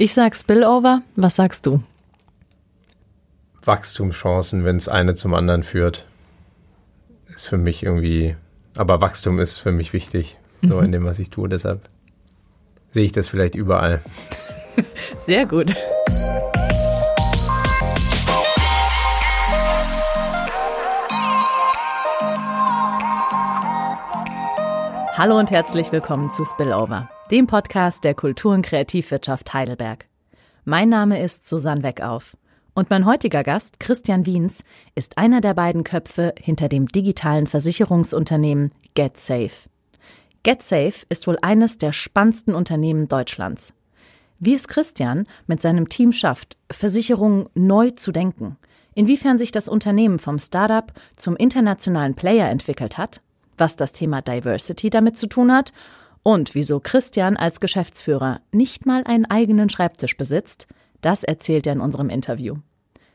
Ich sag Spillover. Was sagst du? Wachstumschancen, wenn es eine zum anderen führt, ist für mich irgendwie, aber Wachstum ist für mich wichtig, so mhm. in dem, was ich tue. Deshalb sehe ich das vielleicht überall. Sehr gut. Hallo und herzlich willkommen zu Spillover, dem Podcast der Kultur- und Kreativwirtschaft Heidelberg. Mein Name ist Susanne Weckauf und mein heutiger Gast, Christian Wiens, ist einer der beiden Köpfe hinter dem digitalen Versicherungsunternehmen GetSafe. GetSafe ist wohl eines der spannendsten Unternehmen Deutschlands. Wie es Christian mit seinem Team schafft, Versicherungen neu zu denken, inwiefern sich das Unternehmen vom Startup zum internationalen Player entwickelt hat was das Thema Diversity damit zu tun hat und wieso Christian als Geschäftsführer nicht mal einen eigenen Schreibtisch besitzt, das erzählt er in unserem Interview.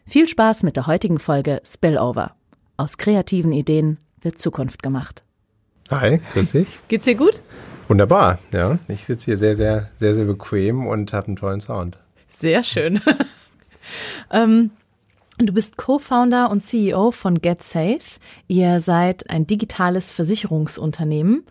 Viel Spaß mit der heutigen Folge Spillover. Aus kreativen Ideen wird Zukunft gemacht. Hi, grüß dich. Geht's dir gut? Wunderbar, ja. Ich sitze hier sehr, sehr, sehr, sehr bequem und habe einen tollen Sound. Sehr schön. ähm, Du bist Co-Founder und CEO von GetSafe. Ihr seid ein digitales Versicherungsunternehmen.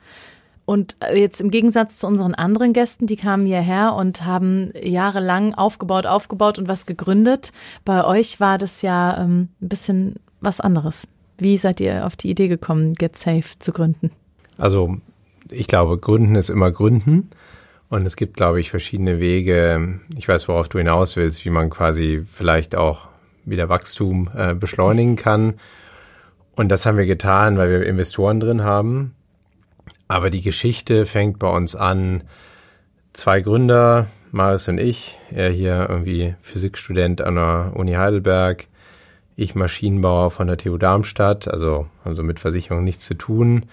Und jetzt im Gegensatz zu unseren anderen Gästen, die kamen hierher und haben jahrelang aufgebaut, aufgebaut und was gegründet. Bei euch war das ja ähm, ein bisschen was anderes. Wie seid ihr auf die Idee gekommen, GetSafe zu gründen? Also ich glaube, Gründen ist immer Gründen. Und es gibt, glaube ich, verschiedene Wege. Ich weiß, worauf du hinaus willst, wie man quasi vielleicht auch wieder Wachstum äh, beschleunigen kann. Und das haben wir getan, weil wir Investoren drin haben. Aber die Geschichte fängt bei uns an. Zwei Gründer, Marius und ich, er hier irgendwie Physikstudent an der Uni Heidelberg, ich Maschinenbauer von der TU Darmstadt, also haben so mit Versicherung nichts zu tun.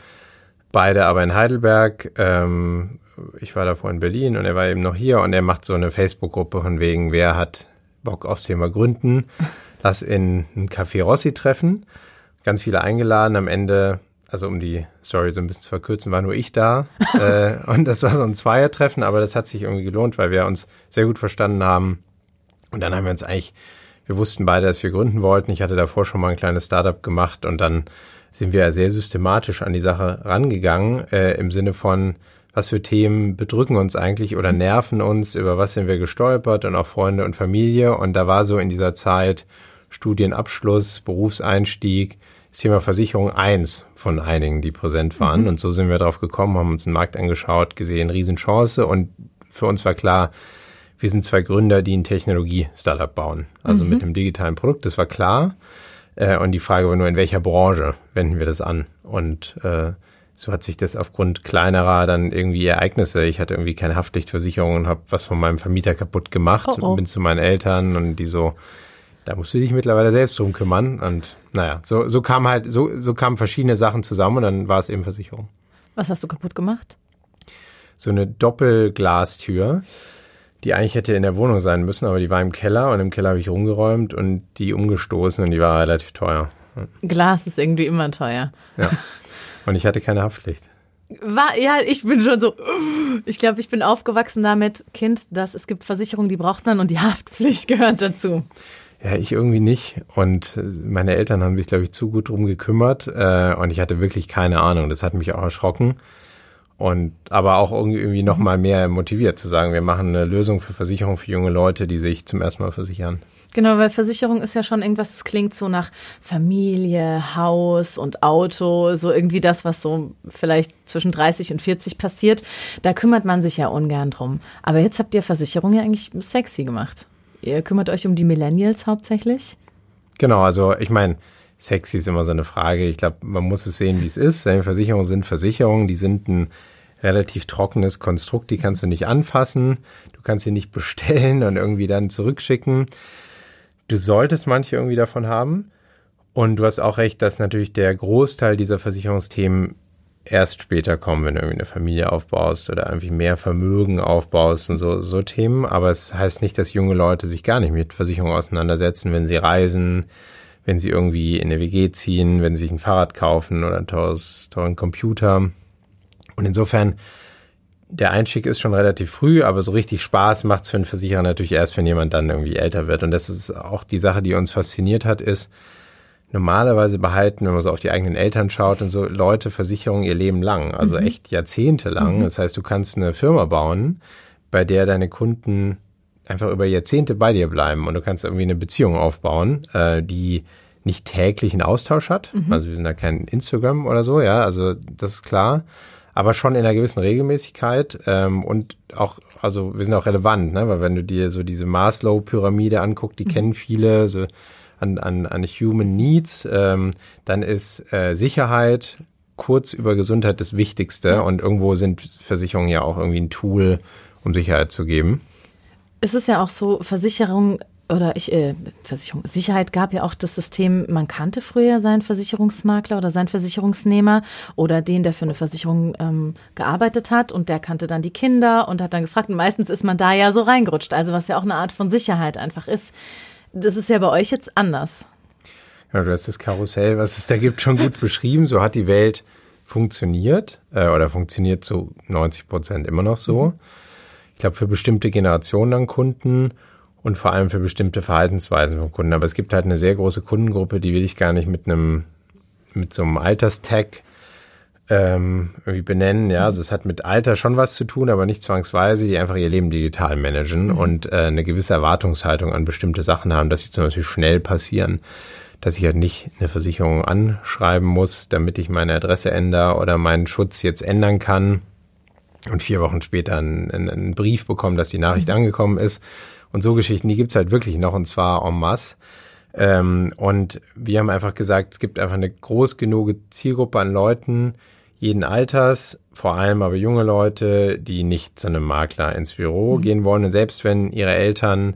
Beide aber in Heidelberg. Ähm, ich war davor in Berlin und er war eben noch hier und er macht so eine Facebook-Gruppe von wegen, wer hat Bock aufs Thema Gründen. Lass in ein Café Rossi treffen. Ganz viele eingeladen. Am Ende, also um die Story so ein bisschen zu verkürzen, war nur ich da. äh, und das war so ein Zweiertreffen, aber das hat sich irgendwie gelohnt, weil wir uns sehr gut verstanden haben. Und dann haben wir uns eigentlich, wir wussten beide, dass wir gründen wollten. Ich hatte davor schon mal ein kleines Startup gemacht und dann sind wir sehr systematisch an die Sache rangegangen, äh, im Sinne von, was für Themen bedrücken uns eigentlich oder nerven uns, über was sind wir gestolpert und auch Freunde und Familie. Und da war so in dieser Zeit Studienabschluss, Berufseinstieg, das Thema Versicherung eins von einigen, die präsent waren. Mhm. Und so sind wir drauf gekommen, haben uns den Markt angeschaut, gesehen, Riesenchance. Und für uns war klar, wir sind zwei Gründer, die ein Technologie-Startup bauen. Also mhm. mit einem digitalen Produkt, das war klar. Äh, und die Frage war nur, in welcher Branche wenden wir das an? Und äh, so hat sich das aufgrund kleinerer dann irgendwie Ereignisse. Ich hatte irgendwie keine Haftpflichtversicherung und habe was von meinem Vermieter kaputt gemacht. Oh oh. Bin zu meinen Eltern und die so, da musst du dich mittlerweile selbst drum kümmern. Und naja, so, so kam halt, so, so kamen verschiedene Sachen zusammen und dann war es eben Versicherung. Was hast du kaputt gemacht? So eine Doppelglastür, die eigentlich hätte in der Wohnung sein müssen, aber die war im Keller und im Keller habe ich rumgeräumt und die umgestoßen und die war relativ teuer. Glas ist irgendwie immer teuer. Ja. Und ich hatte keine Haftpflicht. War, ja, ich bin schon so, ich glaube, ich bin aufgewachsen damit, Kind, dass es gibt Versicherungen, die braucht man und die Haftpflicht gehört dazu. Ja, ich irgendwie nicht. Und meine Eltern haben sich, glaube ich, zu gut drum gekümmert. Äh, und ich hatte wirklich keine Ahnung. Das hat mich auch erschrocken. Und aber auch irgendwie noch mal mehr motiviert zu sagen, wir machen eine Lösung für Versicherung für junge Leute, die sich zum ersten Mal versichern. Genau, weil Versicherung ist ja schon irgendwas, das klingt so nach Familie, Haus und Auto, so irgendwie das, was so vielleicht zwischen 30 und 40 passiert. Da kümmert man sich ja ungern drum. Aber jetzt habt ihr Versicherung ja eigentlich sexy gemacht. Ihr kümmert euch um die Millennials hauptsächlich? Genau, also ich meine, sexy ist immer so eine Frage. Ich glaube, man muss es sehen, wie es ist. Versicherungen sind Versicherungen, die sind ein relativ trockenes Konstrukt, die kannst du nicht anfassen, du kannst sie nicht bestellen und irgendwie dann zurückschicken du solltest manche irgendwie davon haben. Und du hast auch recht, dass natürlich der Großteil dieser Versicherungsthemen erst später kommen, wenn du irgendwie eine Familie aufbaust oder irgendwie mehr Vermögen aufbaust und so, so Themen. Aber es heißt nicht, dass junge Leute sich gar nicht mit Versicherungen auseinandersetzen, wenn sie reisen, wenn sie irgendwie in eine WG ziehen, wenn sie sich ein Fahrrad kaufen oder einen teuren Computer. Und insofern der Einstieg ist schon relativ früh, aber so richtig Spaß macht es für einen Versicherer natürlich erst, wenn jemand dann irgendwie älter wird. Und das ist auch die Sache, die uns fasziniert hat, ist, normalerweise behalten, wenn man so auf die eigenen Eltern schaut und so, Leute Versicherungen ihr Leben lang, also mhm. echt jahrzehntelang. Mhm. Das heißt, du kannst eine Firma bauen, bei der deine Kunden einfach über Jahrzehnte bei dir bleiben und du kannst irgendwie eine Beziehung aufbauen, äh, die nicht täglichen Austausch hat. Mhm. Also wir sind da kein Instagram oder so, ja, also das ist klar aber schon in einer gewissen Regelmäßigkeit ähm, und auch, also wir sind auch relevant, ne? weil wenn du dir so diese Maslow-Pyramide anguckst, die mhm. kennen viele, so an, an, an Human Needs, ähm, dann ist äh, Sicherheit kurz über Gesundheit das Wichtigste und irgendwo sind Versicherungen ja auch irgendwie ein Tool, um Sicherheit zu geben. Es ist ja auch so, Versicherung oder ich, äh, Versicherung, Sicherheit gab ja auch das System, man kannte früher seinen Versicherungsmakler oder seinen Versicherungsnehmer oder den, der für eine Versicherung ähm, gearbeitet hat und der kannte dann die Kinder und hat dann gefragt und meistens ist man da ja so reingerutscht, also was ja auch eine Art von Sicherheit einfach ist. Das ist ja bei euch jetzt anders. Ja, du hast das Karussell, was es da gibt, schon gut beschrieben. So hat die Welt funktioniert äh, oder funktioniert zu 90 Prozent immer noch so. Mhm. Ich glaube, für bestimmte Generationen an Kunden und vor allem für bestimmte Verhaltensweisen von Kunden. Aber es gibt halt eine sehr große Kundengruppe, die will ich gar nicht mit einem, mit so einem Alterstag ähm, irgendwie benennen. Ja, also es hat mit Alter schon was zu tun, aber nicht zwangsweise, die einfach ihr Leben digital managen mhm. und äh, eine gewisse Erwartungshaltung an bestimmte Sachen haben, dass sie zum Beispiel schnell passieren. Dass ich halt nicht eine Versicherung anschreiben muss, damit ich meine Adresse ändere oder meinen Schutz jetzt ändern kann und vier Wochen später einen, einen Brief bekomme, dass die Nachricht mhm. angekommen ist, und so Geschichten, die gibt's halt wirklich noch und zwar en masse. Ähm, und wir haben einfach gesagt, es gibt einfach eine groß genug Zielgruppe an Leuten, jeden Alters, vor allem aber junge Leute, die nicht zu einem Makler ins Büro mhm. gehen wollen. Und selbst wenn ihre Eltern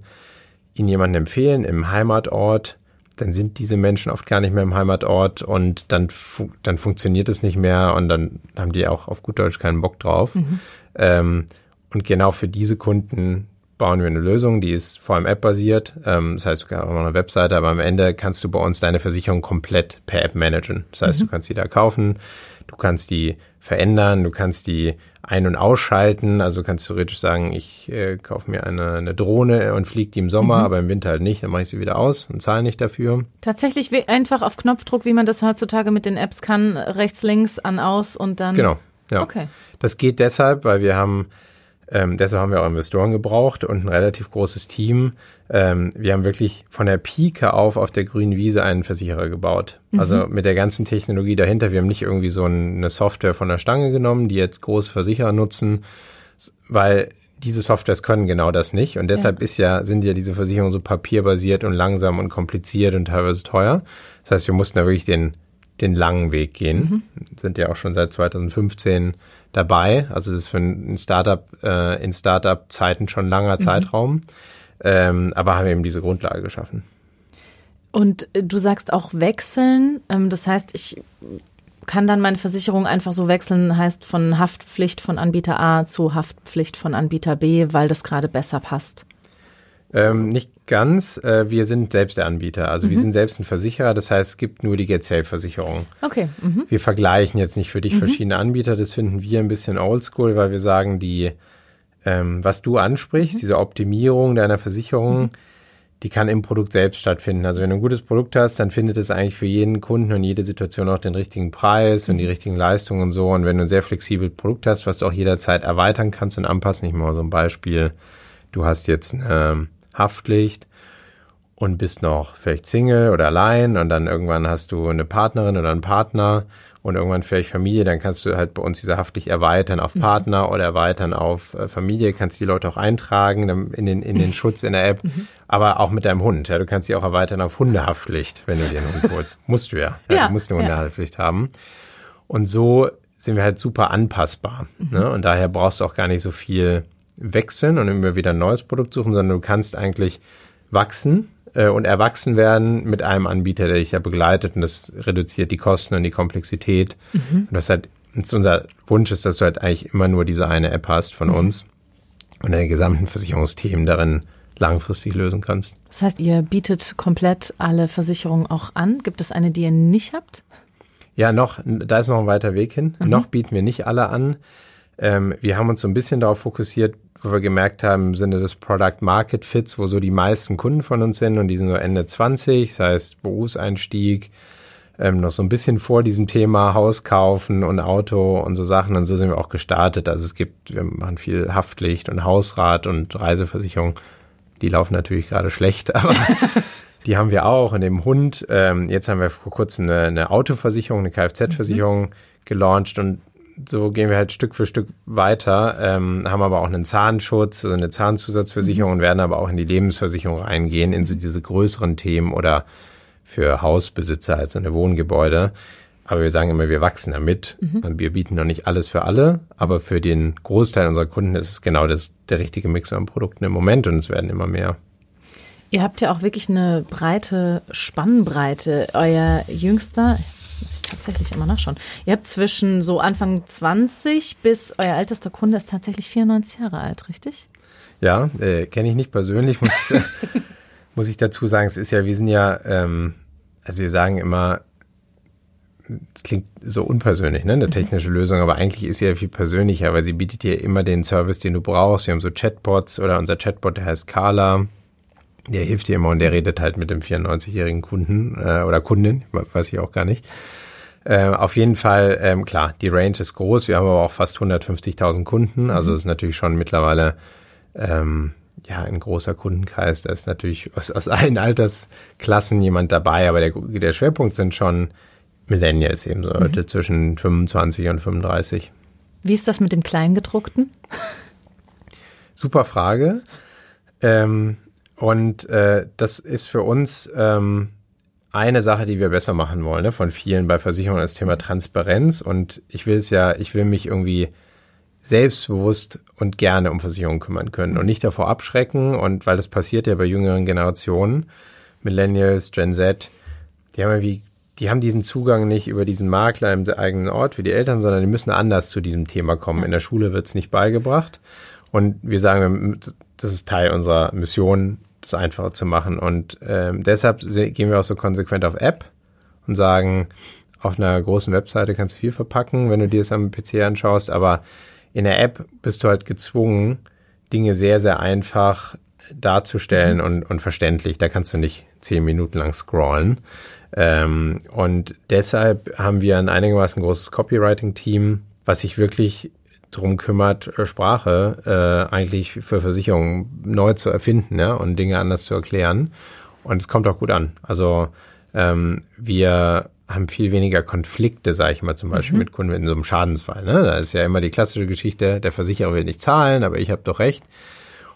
ihnen jemanden empfehlen im Heimatort, dann sind diese Menschen oft gar nicht mehr im Heimatort und dann, fu dann funktioniert es nicht mehr und dann haben die auch auf gut Deutsch keinen Bock drauf. Mhm. Ähm, und genau für diese Kunden bauen wir eine Lösung, die ist vor allem App-basiert. Ähm, das heißt, du kannst auch eine Webseite, aber am Ende kannst du bei uns deine Versicherung komplett per App managen. Das heißt, mhm. du kannst die da kaufen, du kannst die verändern, du kannst die ein- und ausschalten. Also du kannst theoretisch sagen, ich äh, kaufe mir eine, eine Drohne und fliege die im Sommer, mhm. aber im Winter halt nicht. Dann mache ich sie wieder aus und zahle nicht dafür. Tatsächlich einfach auf Knopfdruck, wie man das heutzutage mit den Apps kann, rechts, links, an, aus und dann. Genau. Ja. Okay. Das geht deshalb, weil wir haben ähm, deshalb haben wir auch Investoren gebraucht und ein relativ großes Team. Ähm, wir haben wirklich von der Pike auf auf der grünen Wiese einen Versicherer gebaut. Mhm. Also mit der ganzen Technologie dahinter. Wir haben nicht irgendwie so eine Software von der Stange genommen, die jetzt große Versicherer nutzen, weil diese Softwares können genau das nicht. Und deshalb ja. ist ja, sind ja diese Versicherungen so papierbasiert und langsam und kompliziert und teilweise teuer. Das heißt, wir mussten da wirklich den, den langen Weg gehen. Mhm. Sind ja auch schon seit 2015 dabei. Also das ist für ein Startup äh, in Startup-Zeiten schon langer mhm. Zeitraum. Ähm, aber haben eben diese Grundlage geschaffen. Und äh, du sagst auch wechseln. Ähm, das heißt, ich kann dann meine Versicherung einfach so wechseln, heißt von Haftpflicht von Anbieter A zu Haftpflicht von Anbieter B, weil das gerade besser passt. Ähm, nicht ganz. Äh, wir sind selbst der Anbieter. Also mhm. wir sind selbst ein Versicherer. Das heißt, es gibt nur die Get Safe Versicherung. Okay. Mhm. Wir vergleichen jetzt nicht für dich mhm. verschiedene Anbieter. Das finden wir ein bisschen oldschool, weil wir sagen, die, ähm, was du ansprichst, mhm. diese Optimierung deiner Versicherung, mhm. die kann im Produkt selbst stattfinden. Also wenn du ein gutes Produkt hast, dann findet es eigentlich für jeden Kunden und jede Situation auch den richtigen Preis und die mhm. richtigen Leistungen und so. Und wenn du ein sehr flexibles Produkt hast, was du auch jederzeit erweitern kannst und anpassen, ich mal so ein Beispiel. Du hast jetzt eine Haftpflicht und bist noch vielleicht Single oder allein und dann irgendwann hast du eine Partnerin oder einen Partner und irgendwann vielleicht Familie, dann kannst du halt bei uns diese Haftpflicht erweitern auf mhm. Partner mhm. oder erweitern auf äh, Familie, kannst die Leute auch eintragen in den, in den Schutz in der App, mhm. aber auch mit deinem Hund. Ja, du kannst sie auch erweitern auf Hundehaftpflicht, wenn du dir einen Hund holst. musst du ja. ja, ja. Du musst eine Hundehaftpflicht ja. haben. Und so sind wir halt super anpassbar. Mhm. Ne? Und daher brauchst du auch gar nicht so viel wechseln und immer wieder ein neues Produkt suchen, sondern du kannst eigentlich wachsen äh, und erwachsen werden mit einem Anbieter, der dich ja begleitet und das reduziert die Kosten und die Komplexität. Mhm. Und das halt das unser Wunsch ist, dass du halt eigentlich immer nur diese eine App hast von mhm. uns und deine gesamten Versicherungsthemen darin langfristig lösen kannst. Das heißt, ihr bietet komplett alle Versicherungen auch an. Gibt es eine, die ihr nicht habt? Ja, noch, da ist noch ein weiter Weg hin. Mhm. Noch bieten wir nicht alle an. Ähm, wir haben uns so ein bisschen darauf fokussiert, wo wir gemerkt haben, im Sinne des Product Market Fits, wo so die meisten Kunden von uns sind und die sind so Ende 20, das heißt Berufseinstieg, ähm, noch so ein bisschen vor diesem Thema Haus kaufen und Auto und so Sachen. Und so sind wir auch gestartet. Also es gibt, wir machen viel Haftpflicht und Hausrat und Reiseversicherung. Die laufen natürlich gerade schlecht, aber die haben wir auch. Und dem Hund, ähm, jetzt haben wir vor kurzem eine, eine Autoversicherung, eine Kfz-Versicherung mhm. gelauncht und so gehen wir halt Stück für Stück weiter, ähm, haben aber auch einen Zahnschutz, also eine Zahnzusatzversicherung mhm. und werden aber auch in die Lebensversicherung reingehen, in so diese größeren Themen oder für Hausbesitzer als eine Wohngebäude. Aber wir sagen immer, wir wachsen damit. Mhm. Wir bieten noch nicht alles für alle, aber für den Großteil unserer Kunden ist es genau das, der richtige Mix an Produkten im Moment und es werden immer mehr. Ihr habt ja auch wirklich eine breite Spannbreite. Euer jüngster, muss ich tatsächlich immer nachschauen. Ihr habt zwischen so Anfang 20 bis euer ältester Kunde ist tatsächlich 94 Jahre alt, richtig? Ja, äh, kenne ich nicht persönlich, muss ich muss ich dazu sagen, es ist ja, wir sind ja, ähm, also wir sagen immer, es klingt so unpersönlich, ne, eine mhm. technische Lösung, aber eigentlich ist sie ja viel persönlicher, weil sie bietet dir immer den Service, den du brauchst. Wir haben so Chatbots oder unser Chatbot, der heißt Carla, der hilft dir immer und der redet halt mit dem 94-jährigen Kunden äh, oder Kundin, weiß ich auch gar nicht. Äh, auf jeden Fall, ähm, klar, die Range ist groß. Wir haben aber auch fast 150.000 Kunden. Also mhm. ist natürlich schon mittlerweile ähm, ja, ein großer Kundenkreis, da ist natürlich aus, aus allen Altersklassen jemand dabei, aber der, der Schwerpunkt sind schon Millennials eben so Leute mhm. zwischen 25 und 35. Wie ist das mit dem Kleingedruckten? Super Frage. Ähm, und äh, das ist für uns ähm, eine Sache, die wir besser machen wollen, ne? von vielen bei Versicherungen, das Thema Transparenz. Und ich will es ja, ich will mich irgendwie selbstbewusst und gerne um Versicherungen kümmern können und nicht davor abschrecken. Und weil das passiert ja bei jüngeren Generationen, Millennials, Gen Z, die haben ja wie, die haben diesen Zugang nicht über diesen Makler im eigenen Ort wie die Eltern, sondern die müssen anders zu diesem Thema kommen. In der Schule wird es nicht beigebracht. Und wir sagen, das ist Teil unserer Mission, das einfacher zu machen. Und ähm, deshalb gehen wir auch so konsequent auf App und sagen, auf einer großen Webseite kannst du viel verpacken, wenn du dir das am PC anschaust, aber in der App bist du halt gezwungen, Dinge sehr, sehr einfach darzustellen mhm. und, und verständlich. Da kannst du nicht zehn Minuten lang scrollen. Ähm, und deshalb haben wir ein einigermaßen großes Copywriting-Team, was sich wirklich darum kümmert, Sprache äh, eigentlich für Versicherungen neu zu erfinden ja, und Dinge anders zu erklären. Und es kommt auch gut an. Also ähm, wir haben viel weniger Konflikte, sage ich mal, zum Beispiel mhm. mit Kunden in so einem Schadensfall. Ne? Da ist ja immer die klassische Geschichte, der Versicherer will nicht zahlen, aber ich habe doch recht.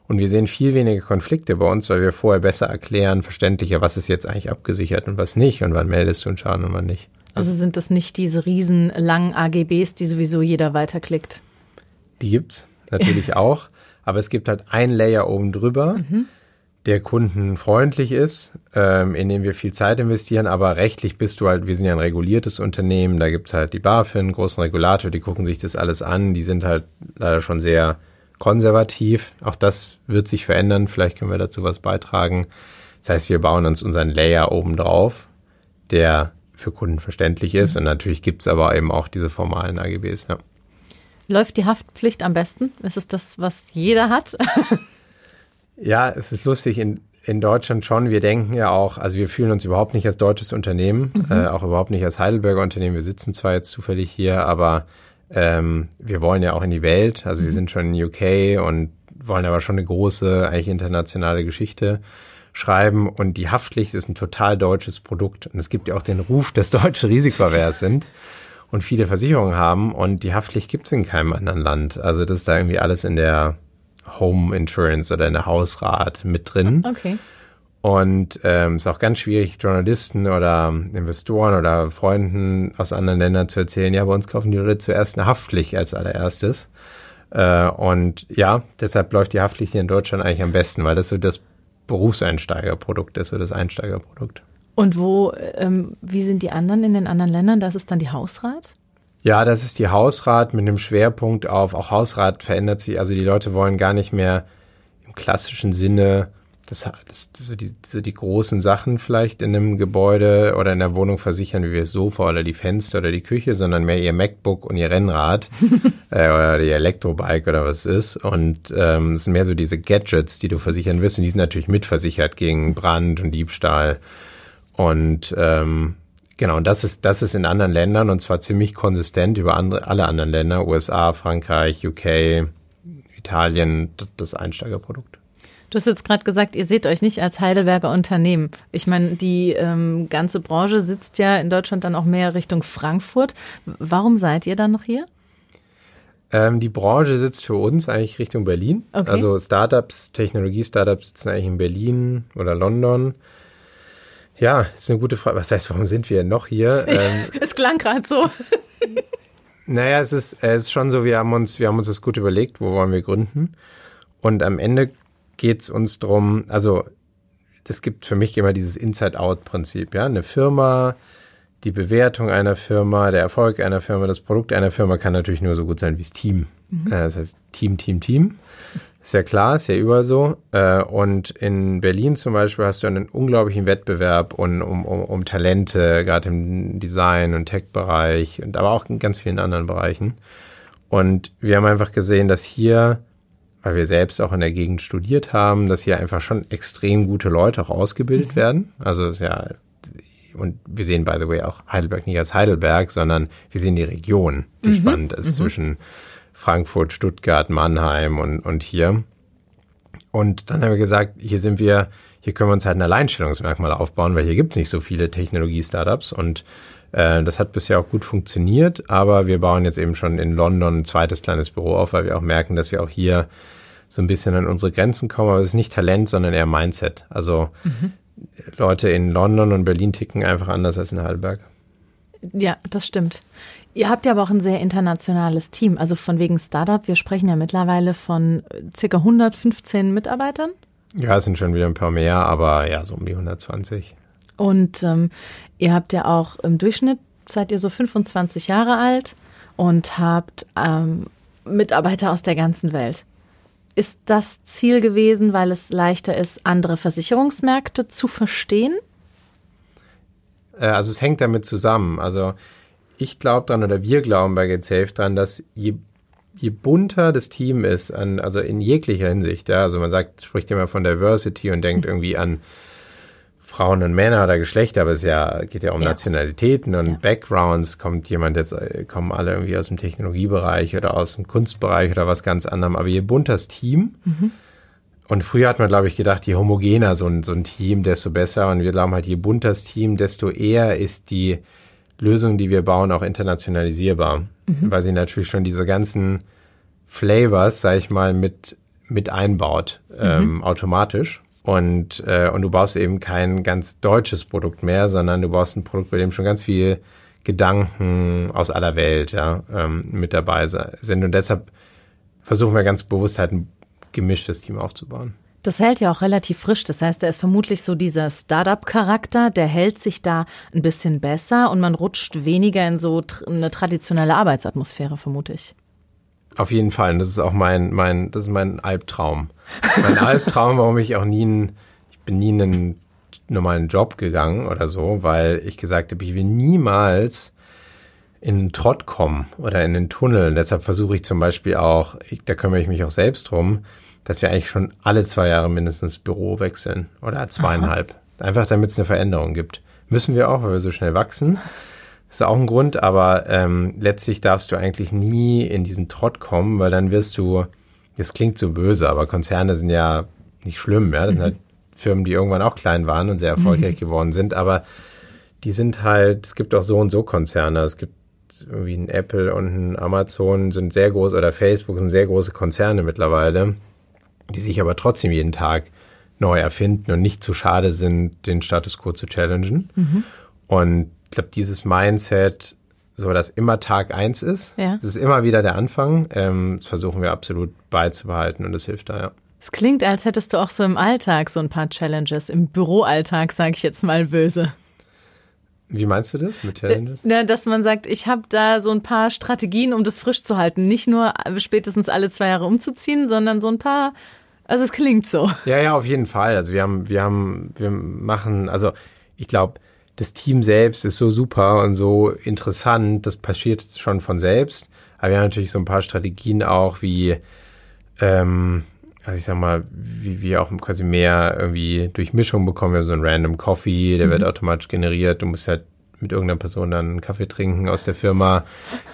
Und wir sehen viel weniger Konflikte bei uns, weil wir vorher besser erklären, verständlicher, was ist jetzt eigentlich abgesichert und was nicht und wann meldest du einen Schaden und wann nicht. Also sind das nicht diese riesen langen AGBs, die sowieso jeder weiterklickt? Die gibt's natürlich auch, aber es gibt halt ein Layer oben drüber. Mhm der kundenfreundlich ist, ähm, in dem wir viel Zeit investieren, aber rechtlich bist du halt, wir sind ja ein reguliertes Unternehmen, da gibt's halt die BaFin, großen Regulator, die gucken sich das alles an, die sind halt leider schon sehr konservativ. Auch das wird sich verändern, vielleicht können wir dazu was beitragen. Das heißt, wir bauen uns unseren Layer oben drauf, der für Kunden verständlich ist und natürlich gibt's aber eben auch diese formalen AGBs. Ja. Läuft die Haftpflicht am besten? Ist es das, was jeder hat? Ja, es ist lustig, in, in Deutschland schon. Wir denken ja auch, also wir fühlen uns überhaupt nicht als deutsches Unternehmen, mhm. äh, auch überhaupt nicht als Heidelberger Unternehmen. Wir sitzen zwar jetzt zufällig hier, aber ähm, wir wollen ja auch in die Welt. Also mhm. wir sind schon in UK und wollen aber schon eine große, eigentlich internationale Geschichte schreiben. Und die Haftpflicht ist ein total deutsches Produkt. Und es gibt ja auch den Ruf, dass Deutsche risikoavers sind und viele Versicherungen haben. Und die Haftpflicht gibt es in keinem anderen Land. Also das ist da irgendwie alles in der Home Insurance oder eine Hausrat mit drin. Okay. Und ähm, ist auch ganz schwierig, Journalisten oder Investoren oder Freunden aus anderen Ländern zu erzählen, ja, bei uns kaufen die Leute zuerst eine Haftpflicht als allererstes. Äh, und ja, deshalb läuft die Haftpflicht hier in Deutschland eigentlich am besten, weil das so das Berufseinsteigerprodukt ist, so das Einsteigerprodukt. Und wo, ähm, wie sind die anderen in den anderen Ländern? Das ist dann die Hausrat? Ja, das ist die Hausrat mit einem Schwerpunkt auf, auch Hausrat verändert sich, also die Leute wollen gar nicht mehr im klassischen Sinne das, das, so, die, so die großen Sachen vielleicht in einem Gebäude oder in der Wohnung versichern, wie wir das Sofa oder die Fenster oder die Küche, sondern mehr ihr MacBook und ihr Rennrad äh, oder ihr Elektrobike oder was es ist. Und ähm, es sind mehr so diese Gadgets, die du versichern wirst. Und die sind natürlich mitversichert gegen Brand und Diebstahl. Und ähm, genau, und das ist, das ist in anderen Ländern und zwar ziemlich konsistent über andere, alle anderen Länder, USA, Frankreich, UK, Italien, das Einsteigerprodukt. Du hast jetzt gerade gesagt, ihr seht euch nicht als Heidelberger Unternehmen. Ich meine, die ähm, ganze Branche sitzt ja in Deutschland dann auch mehr Richtung Frankfurt. Warum seid ihr dann noch hier? Ähm, die Branche sitzt für uns eigentlich Richtung Berlin. Okay. Also Startups, Technologie-Startups sitzen eigentlich in Berlin oder London. Ja, ist eine gute Frage. Was heißt, warum sind wir noch hier? Ähm, es klang gerade so. naja, es ist, es ist schon so, wir haben uns, wir haben uns das gut überlegt, wo wollen wir gründen. Und am Ende geht es uns drum, also das gibt für mich immer dieses Inside-Out-Prinzip. Ja? Eine Firma, die Bewertung einer Firma, der Erfolg einer Firma, das Produkt einer Firma kann natürlich nur so gut sein wie das Team. Mhm. Äh, das heißt Team, Team, Team. Ist ja klar, ist ja überall so. Äh, und in Berlin zum Beispiel hast du einen unglaublichen Wettbewerb um, um, um Talente, gerade im Design- und Tech-Bereich und aber auch in ganz vielen anderen Bereichen. Und wir haben einfach gesehen, dass hier weil wir selbst auch in der Gegend studiert haben, dass hier einfach schon extrem gute Leute auch ausgebildet mhm. werden. Also ist ja, und wir sehen, by the way, auch Heidelberg nicht als Heidelberg, sondern wir sehen die Region, die mhm. spannend ist mhm. zwischen Frankfurt, Stuttgart, Mannheim und, und hier. Und dann haben wir gesagt, hier sind wir, hier können wir uns halt ein Alleinstellungsmerkmal aufbauen, weil hier gibt es nicht so viele Technologie-Startups und äh, das hat bisher auch gut funktioniert, aber wir bauen jetzt eben schon in London ein zweites kleines Büro auf, weil wir auch merken, dass wir auch hier so ein bisschen an unsere Grenzen kommen. Aber es ist nicht Talent, sondern eher Mindset. Also mhm. Leute in London und Berlin ticken einfach anders als in Heidelberg. Ja, das stimmt. Ihr habt ja aber auch ein sehr internationales Team. Also von wegen Startup. Wir sprechen ja mittlerweile von circa 115 Mitarbeitern. Ja, es sind schon wieder ein paar mehr, aber ja, so um die 120. Und ähm, ihr habt ja auch im Durchschnitt, seid ihr so 25 Jahre alt und habt ähm, Mitarbeiter aus der ganzen Welt. Ist das Ziel gewesen, weil es leichter ist, andere Versicherungsmärkte zu verstehen? Äh, also es hängt damit zusammen. Also ich glaube dran oder wir glauben bei GetSafe dran, dass je, je bunter das Team ist, an, also in jeglicher Hinsicht, ja, also man sagt, spricht immer von Diversity und denkt irgendwie an Frauen und Männer oder Geschlechter, aber es ja, geht ja um ja. Nationalitäten und ja. Backgrounds. Kommt jemand jetzt, äh, kommen alle irgendwie aus dem Technologiebereich oder aus dem Kunstbereich oder was ganz anderem. Aber je bunter das Team, mhm. und früher hat man, glaube ich, gedacht, je homogener so ein, so ein Team, desto besser. Und wir glauben halt, je bunter das Team, desto eher ist die Lösung, die wir bauen, auch internationalisierbar. Mhm. Weil sie natürlich schon diese ganzen Flavors, sag ich mal, mit, mit einbaut, mhm. ähm, automatisch. Und, äh, und du baust eben kein ganz deutsches Produkt mehr, sondern du baust ein Produkt, bei dem schon ganz viel Gedanken aus aller Welt ja, ähm, mit dabei sind. Und deshalb versuchen wir ganz bewusst halt ein gemischtes Team aufzubauen. Das hält ja auch relativ frisch. Das heißt, da ist vermutlich so dieser Startup-Charakter, der hält sich da ein bisschen besser und man rutscht weniger in so eine traditionelle Arbeitsatmosphäre, vermute ich. Auf jeden Fall. Und das ist auch mein, mein, das ist mein Albtraum. Mein Albtraum, warum ich auch nie einen, ich bin nie in einen normalen Job gegangen oder so, weil ich gesagt habe, ich will niemals in einen Trott kommen oder in den Tunnel. Und deshalb versuche ich zum Beispiel auch, ich, da kümmere ich mich auch selbst drum, dass wir eigentlich schon alle zwei Jahre mindestens Büro wechseln oder zweieinhalb. Aha. Einfach damit es eine Veränderung gibt. Müssen wir auch, weil wir so schnell wachsen. Ist auch ein Grund, aber ähm, letztlich darfst du eigentlich nie in diesen Trott kommen, weil dann wirst du, das klingt so böse, aber Konzerne sind ja nicht schlimm, ja. Das sind halt Firmen, die irgendwann auch klein waren und sehr erfolgreich mhm. geworden sind, aber die sind halt, es gibt auch so und so Konzerne. Es gibt irgendwie ein Apple und ein Amazon sind sehr groß oder Facebook sind sehr große Konzerne mittlerweile, die sich aber trotzdem jeden Tag neu erfinden und nicht zu schade sind, den Status quo zu challengen. Mhm. Und ich glaube, dieses Mindset, so dass immer Tag eins ist, ja. das ist immer wieder der Anfang, ähm, das versuchen wir absolut beizubehalten und das hilft da, ja. Es klingt, als hättest du auch so im Alltag so ein paar Challenges, im Büroalltag, sage ich jetzt mal böse. Wie meinst du das mit Challenges? Ja, dass man sagt, ich habe da so ein paar Strategien, um das frisch zu halten. Nicht nur spätestens alle zwei Jahre umzuziehen, sondern so ein paar Also es klingt so. Ja, ja, auf jeden Fall. Also wir haben, wir haben, wir machen, also ich glaube, das Team selbst ist so super und so interessant, das passiert schon von selbst. Aber wir haben natürlich so ein paar Strategien auch, wie, ähm, also ich sag mal, wie wir auch quasi mehr irgendwie durch Mischung bekommen. Wir haben so einen Random Coffee, der mhm. wird automatisch generiert. Du musst halt mit irgendeiner Person dann einen Kaffee trinken aus der Firma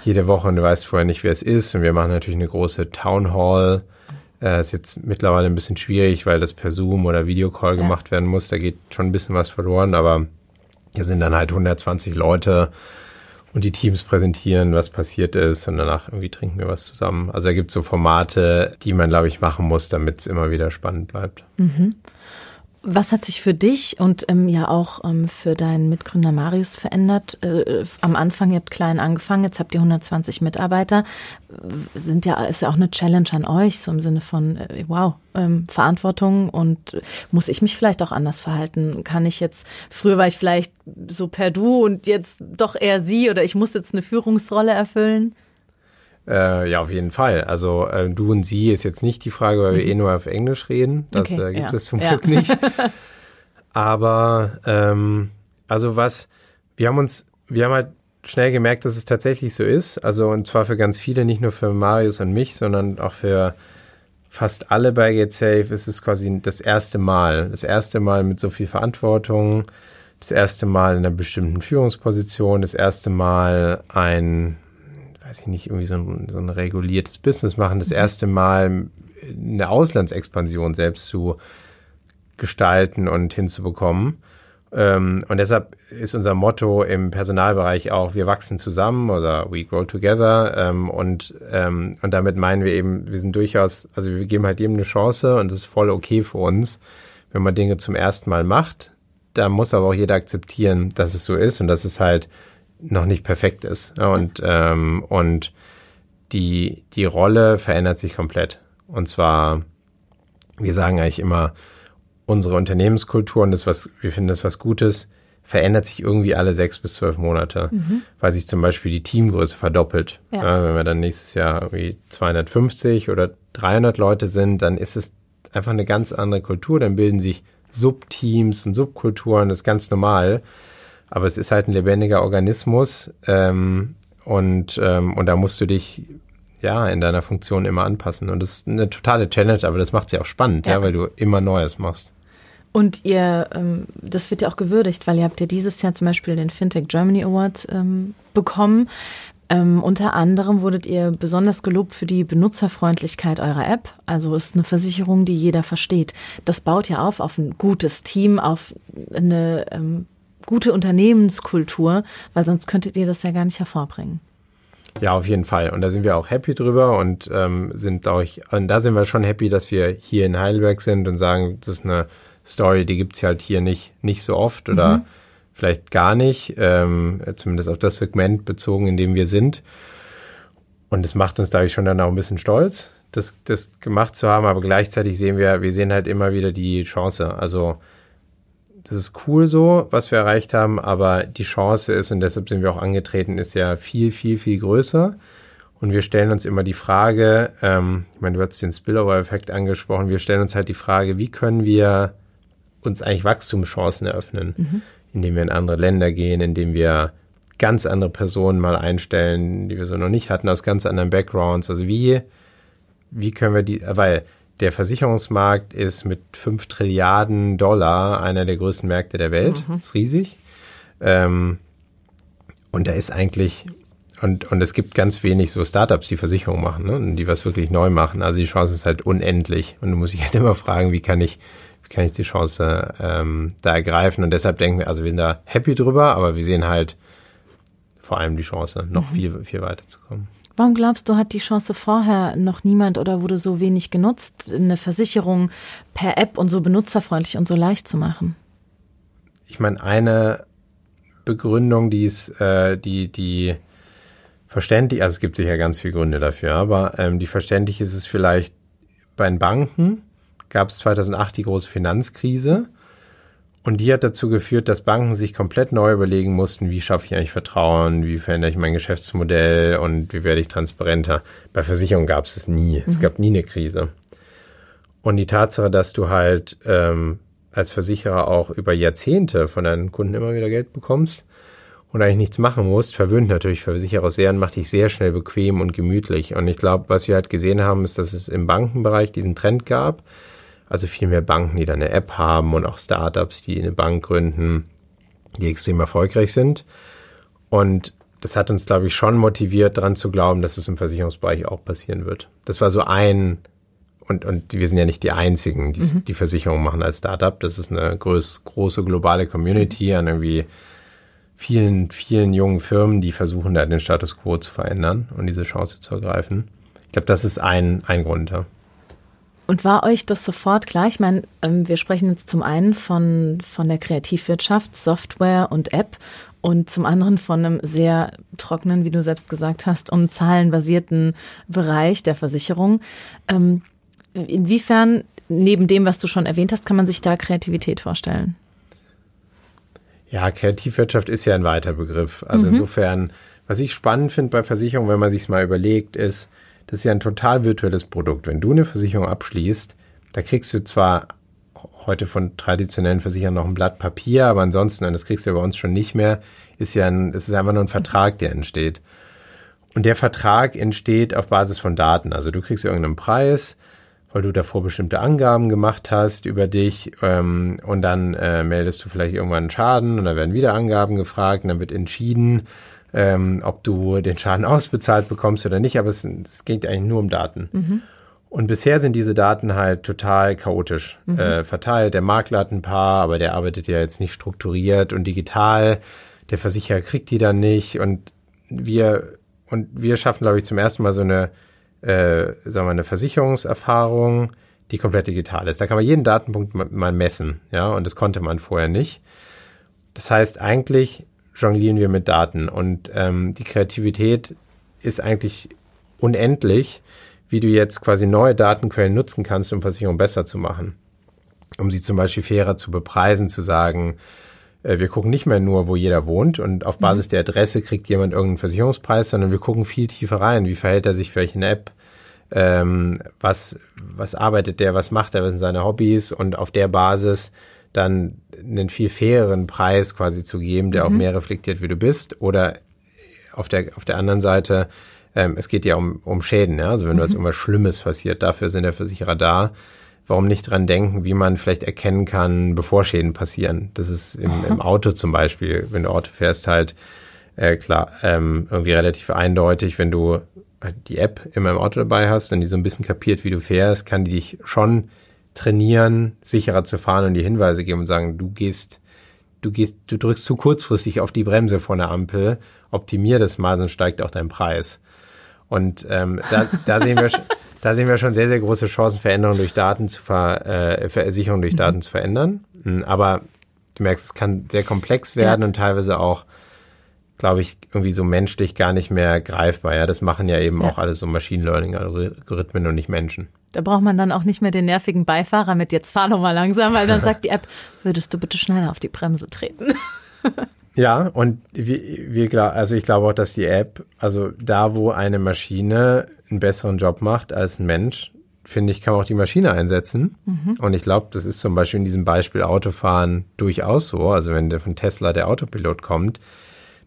jede Woche und du weißt vorher nicht, wer es ist. Und wir machen natürlich eine große Town Hall. Äh, ist jetzt mittlerweile ein bisschen schwierig, weil das per Zoom oder Videocall ja. gemacht werden muss. Da geht schon ein bisschen was verloren, aber hier sind dann halt 120 Leute und die Teams präsentieren, was passiert ist und danach irgendwie trinken wir was zusammen. Also da gibt es so Formate, die man, glaube ich, machen muss, damit es immer wieder spannend bleibt. Mhm. Was hat sich für dich und ähm, ja auch ähm, für deinen Mitgründer Marius verändert? Äh, am Anfang, ihr habt klein angefangen, jetzt habt ihr 120 Mitarbeiter. Sind ja, ist ja auch eine Challenge an euch, so im Sinne von, äh, wow, ähm, Verantwortung und muss ich mich vielleicht auch anders verhalten? Kann ich jetzt, früher war ich vielleicht so per Du und jetzt doch eher sie oder ich muss jetzt eine Führungsrolle erfüllen? Äh, ja, auf jeden Fall. Also äh, du und sie ist jetzt nicht die Frage, weil wir mhm. eh nur auf Englisch reden. Das okay, äh, gibt ja. es zum Glück ja. nicht. Aber ähm, also was, wir haben uns, wir haben halt schnell gemerkt, dass es tatsächlich so ist. Also und zwar für ganz viele, nicht nur für Marius und mich, sondern auch für fast alle bei Get Safe ist es quasi das erste Mal. Das erste Mal mit so viel Verantwortung, das erste Mal in einer bestimmten Führungsposition, das erste Mal ein weiß ich nicht, irgendwie so ein, so ein reguliertes Business machen, das mhm. erste Mal eine Auslandsexpansion selbst zu gestalten und hinzubekommen. Ähm, und deshalb ist unser Motto im Personalbereich auch, wir wachsen zusammen oder we grow together. Ähm, und, ähm, und damit meinen wir eben, wir sind durchaus, also wir geben halt jedem eine Chance und das ist voll okay für uns, wenn man Dinge zum ersten Mal macht. Da muss aber auch jeder akzeptieren, dass es so ist und dass es halt noch nicht perfekt ist. Und, ähm, und die, die Rolle verändert sich komplett. Und zwar, wir sagen eigentlich immer, unsere Unternehmenskultur und das, was wir finden, das was Gutes, verändert sich irgendwie alle sechs bis zwölf Monate, mhm. weil sich zum Beispiel die Teamgröße verdoppelt. Ja. Ja, wenn wir dann nächstes Jahr irgendwie 250 oder 300 Leute sind, dann ist es einfach eine ganz andere Kultur. Dann bilden sich Subteams und Subkulturen, das ist ganz normal. Aber es ist halt ein lebendiger Organismus ähm, und, ähm, und da musst du dich ja in deiner Funktion immer anpassen. Und das ist eine totale Challenge, aber das macht sie auch spannend, ja. ja, weil du immer Neues machst. Und ihr, ähm, das wird ja auch gewürdigt, weil ihr habt ja dieses Jahr zum Beispiel den Fintech Germany Award ähm, bekommen. Ähm, unter anderem wurdet ihr besonders gelobt für die Benutzerfreundlichkeit eurer App. Also ist eine Versicherung, die jeder versteht. Das baut ja auf auf ein gutes Team, auf eine ähm, gute Unternehmenskultur, weil sonst könntet ihr das ja gar nicht hervorbringen. Ja, auf jeden Fall. Und da sind wir auch happy drüber und ähm, sind, glaube ich, und da sind wir schon happy, dass wir hier in Heidelberg sind und sagen, das ist eine Story, die gibt es halt hier nicht, nicht so oft oder mhm. vielleicht gar nicht, ähm, zumindest auf das Segment bezogen, in dem wir sind. Und das macht uns, glaube ich, schon dann auch ein bisschen stolz, das, das gemacht zu haben, aber gleichzeitig sehen wir, wir sehen halt immer wieder die Chance. Also das ist cool so, was wir erreicht haben, aber die Chance ist, und deshalb sind wir auch angetreten, ist ja viel, viel, viel größer. Und wir stellen uns immer die Frage, ähm, ich meine, du hast den Spillover-Effekt angesprochen, wir stellen uns halt die Frage, wie können wir uns eigentlich Wachstumschancen eröffnen, mhm. indem wir in andere Länder gehen, indem wir ganz andere Personen mal einstellen, die wir so noch nicht hatten, aus ganz anderen Backgrounds. Also wie, wie können wir die, weil der Versicherungsmarkt ist mit 5 Trilliarden Dollar einer der größten Märkte der Welt. Mhm. Ist riesig. Ähm, und da ist eigentlich, und, und es gibt ganz wenig so Startups, die Versicherungen machen, ne? die was wirklich neu machen. Also die Chance ist halt unendlich. Und du musst dich halt immer fragen, wie kann ich, wie kann ich die Chance ähm, da ergreifen? Und deshalb denken wir, also wir sind da happy drüber, aber wir sehen halt vor allem die Chance, noch mhm. viel, viel weiterzukommen. Warum glaubst du, hat die Chance vorher noch niemand oder wurde so wenig genutzt, eine Versicherung per App und so benutzerfreundlich und so leicht zu machen? Ich meine, eine Begründung, die ist, äh, die, die verständlich, also es gibt sicher ganz viele Gründe dafür, aber ähm, die verständlich ist es vielleicht bei den Banken gab es 2008 die große Finanzkrise und die hat dazu geführt, dass Banken sich komplett neu überlegen mussten, wie schaffe ich eigentlich Vertrauen, wie verändere ich mein Geschäftsmodell und wie werde ich transparenter. Bei Versicherungen gab es es nie. Mhm. Es gab nie eine Krise. Und die Tatsache, dass du halt ähm, als Versicherer auch über Jahrzehnte von deinen Kunden immer wieder Geld bekommst und eigentlich nichts machen musst, verwöhnt natürlich Versicherer sehr und macht dich sehr schnell bequem und gemütlich. Und ich glaube, was wir halt gesehen haben, ist, dass es im Bankenbereich diesen Trend gab. Also viel mehr Banken, die da eine App haben und auch Startups, die eine Bank gründen, die extrem erfolgreich sind. Und das hat uns, glaube ich, schon motiviert, daran zu glauben, dass es im Versicherungsbereich auch passieren wird. Das war so ein, und, und wir sind ja nicht die Einzigen, die mhm. die Versicherung machen als Startup. Das ist eine groß, große globale Community an irgendwie vielen, vielen jungen Firmen, die versuchen, da den Status quo zu verändern und diese Chance zu ergreifen. Ich glaube, das ist ein, ein Grund. Ja. Und war euch das sofort klar? Ich meine, ähm, wir sprechen jetzt zum einen von, von der Kreativwirtschaft, Software und App und zum anderen von einem sehr trockenen, wie du selbst gesagt hast, und zahlenbasierten Bereich der Versicherung. Ähm, inwiefern, neben dem, was du schon erwähnt hast, kann man sich da Kreativität vorstellen? Ja, Kreativwirtschaft ist ja ein weiter Begriff. Also mhm. insofern, was ich spannend finde bei Versicherungen, wenn man sich mal überlegt, ist, das ist ja ein total virtuelles Produkt. Wenn du eine Versicherung abschließt, da kriegst du zwar heute von traditionellen Versicherern noch ein Blatt Papier, aber ansonsten, das kriegst du ja bei uns schon nicht mehr, ist ja ein, es ist einfach nur ein Vertrag, der entsteht. Und der Vertrag entsteht auf Basis von Daten. Also du kriegst irgendeinen Preis, weil du davor bestimmte Angaben gemacht hast über dich ähm, und dann äh, meldest du vielleicht irgendwann einen Schaden und dann werden wieder Angaben gefragt und dann wird entschieden, ähm, ob du den Schaden ausbezahlt bekommst oder nicht, aber es, es geht eigentlich nur um Daten. Mhm. Und bisher sind diese Daten halt total chaotisch mhm. äh, verteilt. Der Makler hat ein paar, aber der arbeitet ja jetzt nicht strukturiert und digital. Der Versicherer kriegt die dann nicht. Und wir, und wir schaffen, glaube ich, zum ersten Mal so eine, äh, sagen wir, eine Versicherungserfahrung, die komplett digital ist. Da kann man jeden Datenpunkt mal messen, ja, und das konnte man vorher nicht. Das heißt, eigentlich jonglieren wir mit Daten. Und ähm, die Kreativität ist eigentlich unendlich, wie du jetzt quasi neue Datenquellen nutzen kannst, um Versicherungen besser zu machen. Um sie zum Beispiel fairer zu bepreisen, zu sagen, äh, wir gucken nicht mehr nur, wo jeder wohnt und auf mhm. Basis mhm. der Adresse kriegt jemand irgendeinen Versicherungspreis, sondern wir gucken viel tiefer rein. Wie verhält er sich für welche App? Ähm, was, was arbeitet der? Was macht er? Was sind seine Hobbys? Und auf der Basis dann einen viel faireren Preis quasi zu geben, der mhm. auch mehr reflektiert, wie du bist. Oder auf der, auf der anderen Seite, ähm, es geht ja um, um Schäden. Ja? Also wenn mhm. du jetzt irgendwas Schlimmes passiert, dafür sind der Versicherer da. Warum nicht dran denken, wie man vielleicht erkennen kann, bevor Schäden passieren? Das ist im, im Auto zum Beispiel, wenn du Auto fährst, halt äh, klar, ähm, irgendwie relativ eindeutig, wenn du die App immer im Auto dabei hast und die so ein bisschen kapiert, wie du fährst, kann die dich schon trainieren, sicherer zu fahren und die Hinweise geben und sagen, du gehst, du gehst, du drückst zu kurzfristig auf die Bremse vor der Ampel, optimier das mal, sonst steigt auch dein Preis. Und ähm, da, da sehen wir da sehen wir schon sehr, sehr große Chancen, Veränderungen durch Daten zu ver, äh, Versicherungen durch Daten zu verändern. Hm, aber du merkst, es kann sehr komplex werden ja. und teilweise auch glaube ich, irgendwie so menschlich gar nicht mehr greifbar. Ja, das machen ja eben ja. auch alles so Machine Learning Algorithmen und nicht Menschen. Da braucht man dann auch nicht mehr den nervigen Beifahrer mit jetzt fahr doch mal langsam, weil dann sagt die App, würdest du bitte schneller auf die Bremse treten? ja, und wir, wir, also ich glaube auch, dass die App, also da, wo eine Maschine einen besseren Job macht als ein Mensch, finde ich, kann man auch die Maschine einsetzen. Mhm. Und ich glaube, das ist zum Beispiel in diesem Beispiel Autofahren durchaus so. Also wenn der von Tesla der Autopilot kommt,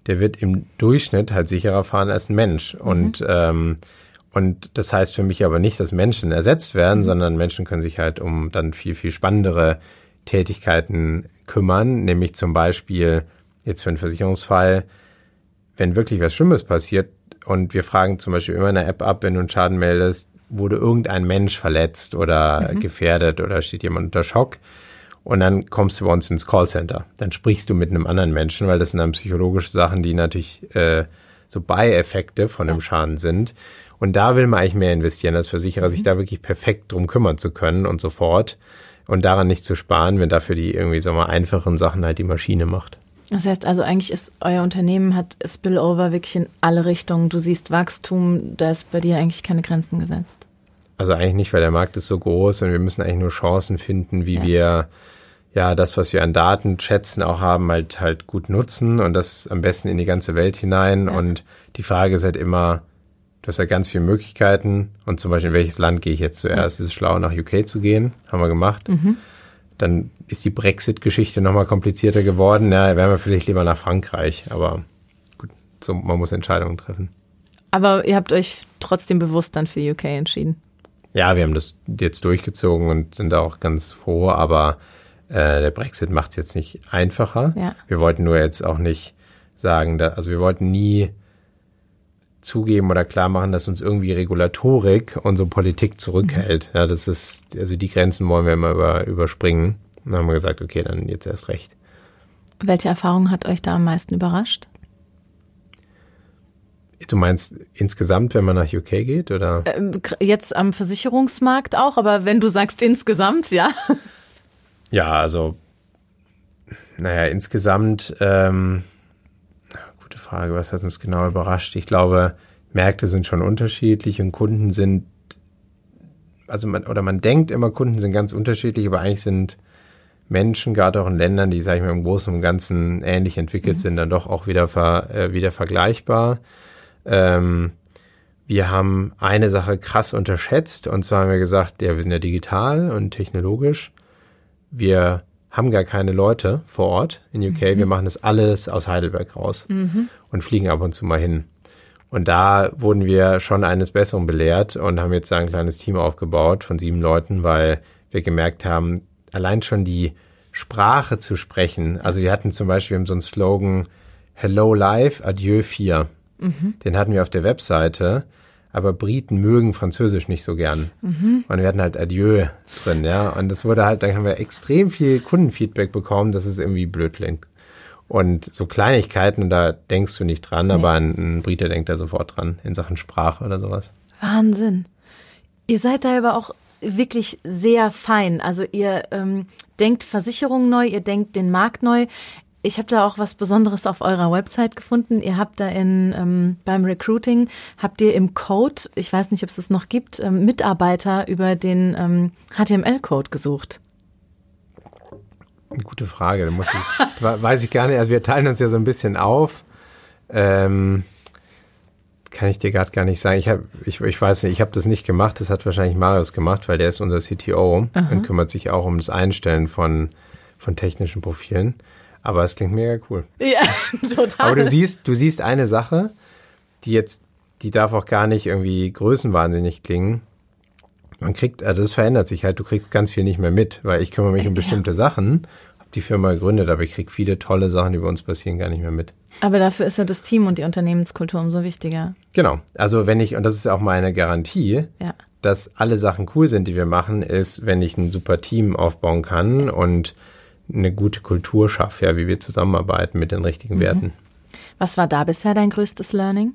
der wird im Durchschnitt halt sicherer fahren als ein Mensch. Mhm. Und, ähm, und das heißt für mich aber nicht, dass Menschen ersetzt werden, mhm. sondern Menschen können sich halt um dann viel, viel spannendere Tätigkeiten kümmern, nämlich zum Beispiel jetzt für einen Versicherungsfall, wenn wirklich was Schlimmes passiert und wir fragen zum Beispiel immer in der App ab, wenn du einen Schaden meldest, wurde irgendein Mensch verletzt oder mhm. gefährdet oder steht jemand unter Schock, und dann kommst du bei uns ins Callcenter. Dann sprichst du mit einem anderen Menschen, weil das sind dann psychologische Sachen, die natürlich äh, so Beieffekte von dem Schaden sind. Und da will man eigentlich mehr investieren als Versicherer, mhm. sich da wirklich perfekt drum kümmern zu können und so fort. Und daran nicht zu sparen, wenn dafür die irgendwie so mal einfachen Sachen halt die Maschine macht. Das heißt also, eigentlich ist euer Unternehmen hat Spillover wirklich in alle Richtungen. Du siehst Wachstum, da ist bei dir eigentlich keine Grenzen gesetzt. Also eigentlich nicht, weil der Markt ist so groß und wir müssen eigentlich nur Chancen finden, wie ja. wir ja das, was wir an Daten schätzen, auch haben, halt halt gut nutzen und das am besten in die ganze Welt hinein. Ja. Und die Frage ist halt immer, du hast ja ganz viele Möglichkeiten und zum Beispiel in welches Land gehe ich jetzt zuerst? Ja. Ist es schlau, nach UK zu gehen? Haben wir gemacht. Mhm. Dann ist die Brexit-Geschichte nochmal komplizierter geworden. Ja, wären wir vielleicht lieber nach Frankreich, aber gut, so, man muss Entscheidungen treffen. Aber ihr habt euch trotzdem bewusst dann für UK entschieden. Ja, wir haben das jetzt durchgezogen und sind da auch ganz froh, aber äh, der Brexit macht es jetzt nicht einfacher. Ja. Wir wollten nur jetzt auch nicht sagen, da, also wir wollten nie zugeben oder klar machen, dass uns irgendwie Regulatorik unsere Politik zurückhält. Mhm. Ja, das ist, also die Grenzen wollen wir immer über, überspringen. Und dann haben wir gesagt, okay, dann jetzt erst recht. Welche Erfahrung hat euch da am meisten überrascht? Du meinst insgesamt, wenn man nach UK geht, oder? Ähm, jetzt am Versicherungsmarkt auch, aber wenn du sagst insgesamt, ja. Ja, also, naja, insgesamt, ähm, gute Frage, was hat uns genau überrascht? Ich glaube, Märkte sind schon unterschiedlich und Kunden sind, also man, oder man denkt immer, Kunden sind ganz unterschiedlich, aber eigentlich sind Menschen, gerade auch in Ländern, die, sage ich mal, im Großen und Ganzen ähnlich entwickelt mhm. sind, dann doch auch wieder, ver, äh, wieder vergleichbar. Ähm, wir haben eine Sache krass unterschätzt und zwar haben wir gesagt, ja, wir sind ja digital und technologisch. Wir haben gar keine Leute vor Ort in UK. Mhm. Wir machen das alles aus Heidelberg raus mhm. und fliegen ab und zu mal hin. Und da wurden wir schon eines Besseren belehrt und haben jetzt ein kleines Team aufgebaut von sieben Leuten, weil wir gemerkt haben, allein schon die Sprache zu sprechen. Also wir hatten zum Beispiel so einen Slogan Hello Life, Adieu 4. Mhm. Den hatten wir auf der Webseite, aber Briten mögen Französisch nicht so gern. Mhm. Und wir hatten halt Adieu drin, ja. Und das wurde halt, dann haben wir extrem viel Kundenfeedback bekommen, dass es irgendwie blöd klingt. Und so Kleinigkeiten, da denkst du nicht dran, nee. aber ein, ein Brite denkt da sofort dran in Sachen Sprache oder sowas. Wahnsinn. Ihr seid da aber auch wirklich sehr fein. Also ihr ähm, denkt Versicherungen neu, ihr denkt den Markt neu. Ich habe da auch was Besonderes auf eurer Website gefunden. Ihr habt da in ähm, beim Recruiting habt ihr im Code, ich weiß nicht, ob es das noch gibt, ähm, Mitarbeiter über den ähm, HTML-Code gesucht. Eine gute Frage. Da muss ich, weiß ich gar nicht. Also wir teilen uns ja so ein bisschen auf. Ähm, kann ich dir gerade gar nicht sagen. Ich, hab, ich, ich weiß nicht, ich habe das nicht gemacht. Das hat wahrscheinlich Marius gemacht, weil der ist unser CTO Aha. und kümmert sich auch um das Einstellen von, von technischen Profilen. Aber es klingt mega cool. Ja, total. Aber du siehst, du siehst eine Sache, die jetzt, die darf auch gar nicht irgendwie größenwahnsinnig klingen. Man kriegt, also das verändert sich halt, du kriegst ganz viel nicht mehr mit, weil ich kümmere mich um bestimmte ja. Sachen, habe die Firma gegründet, aber ich kriege viele tolle Sachen, die bei uns passieren, gar nicht mehr mit. Aber dafür ist ja das Team und die Unternehmenskultur umso wichtiger. Genau. Also wenn ich, und das ist auch meine Garantie, ja. dass alle Sachen cool sind, die wir machen, ist, wenn ich ein super Team aufbauen kann und eine gute Kultur schaffe, ja, wie wir zusammenarbeiten mit den richtigen mhm. Werten. Was war da bisher dein größtes Learning?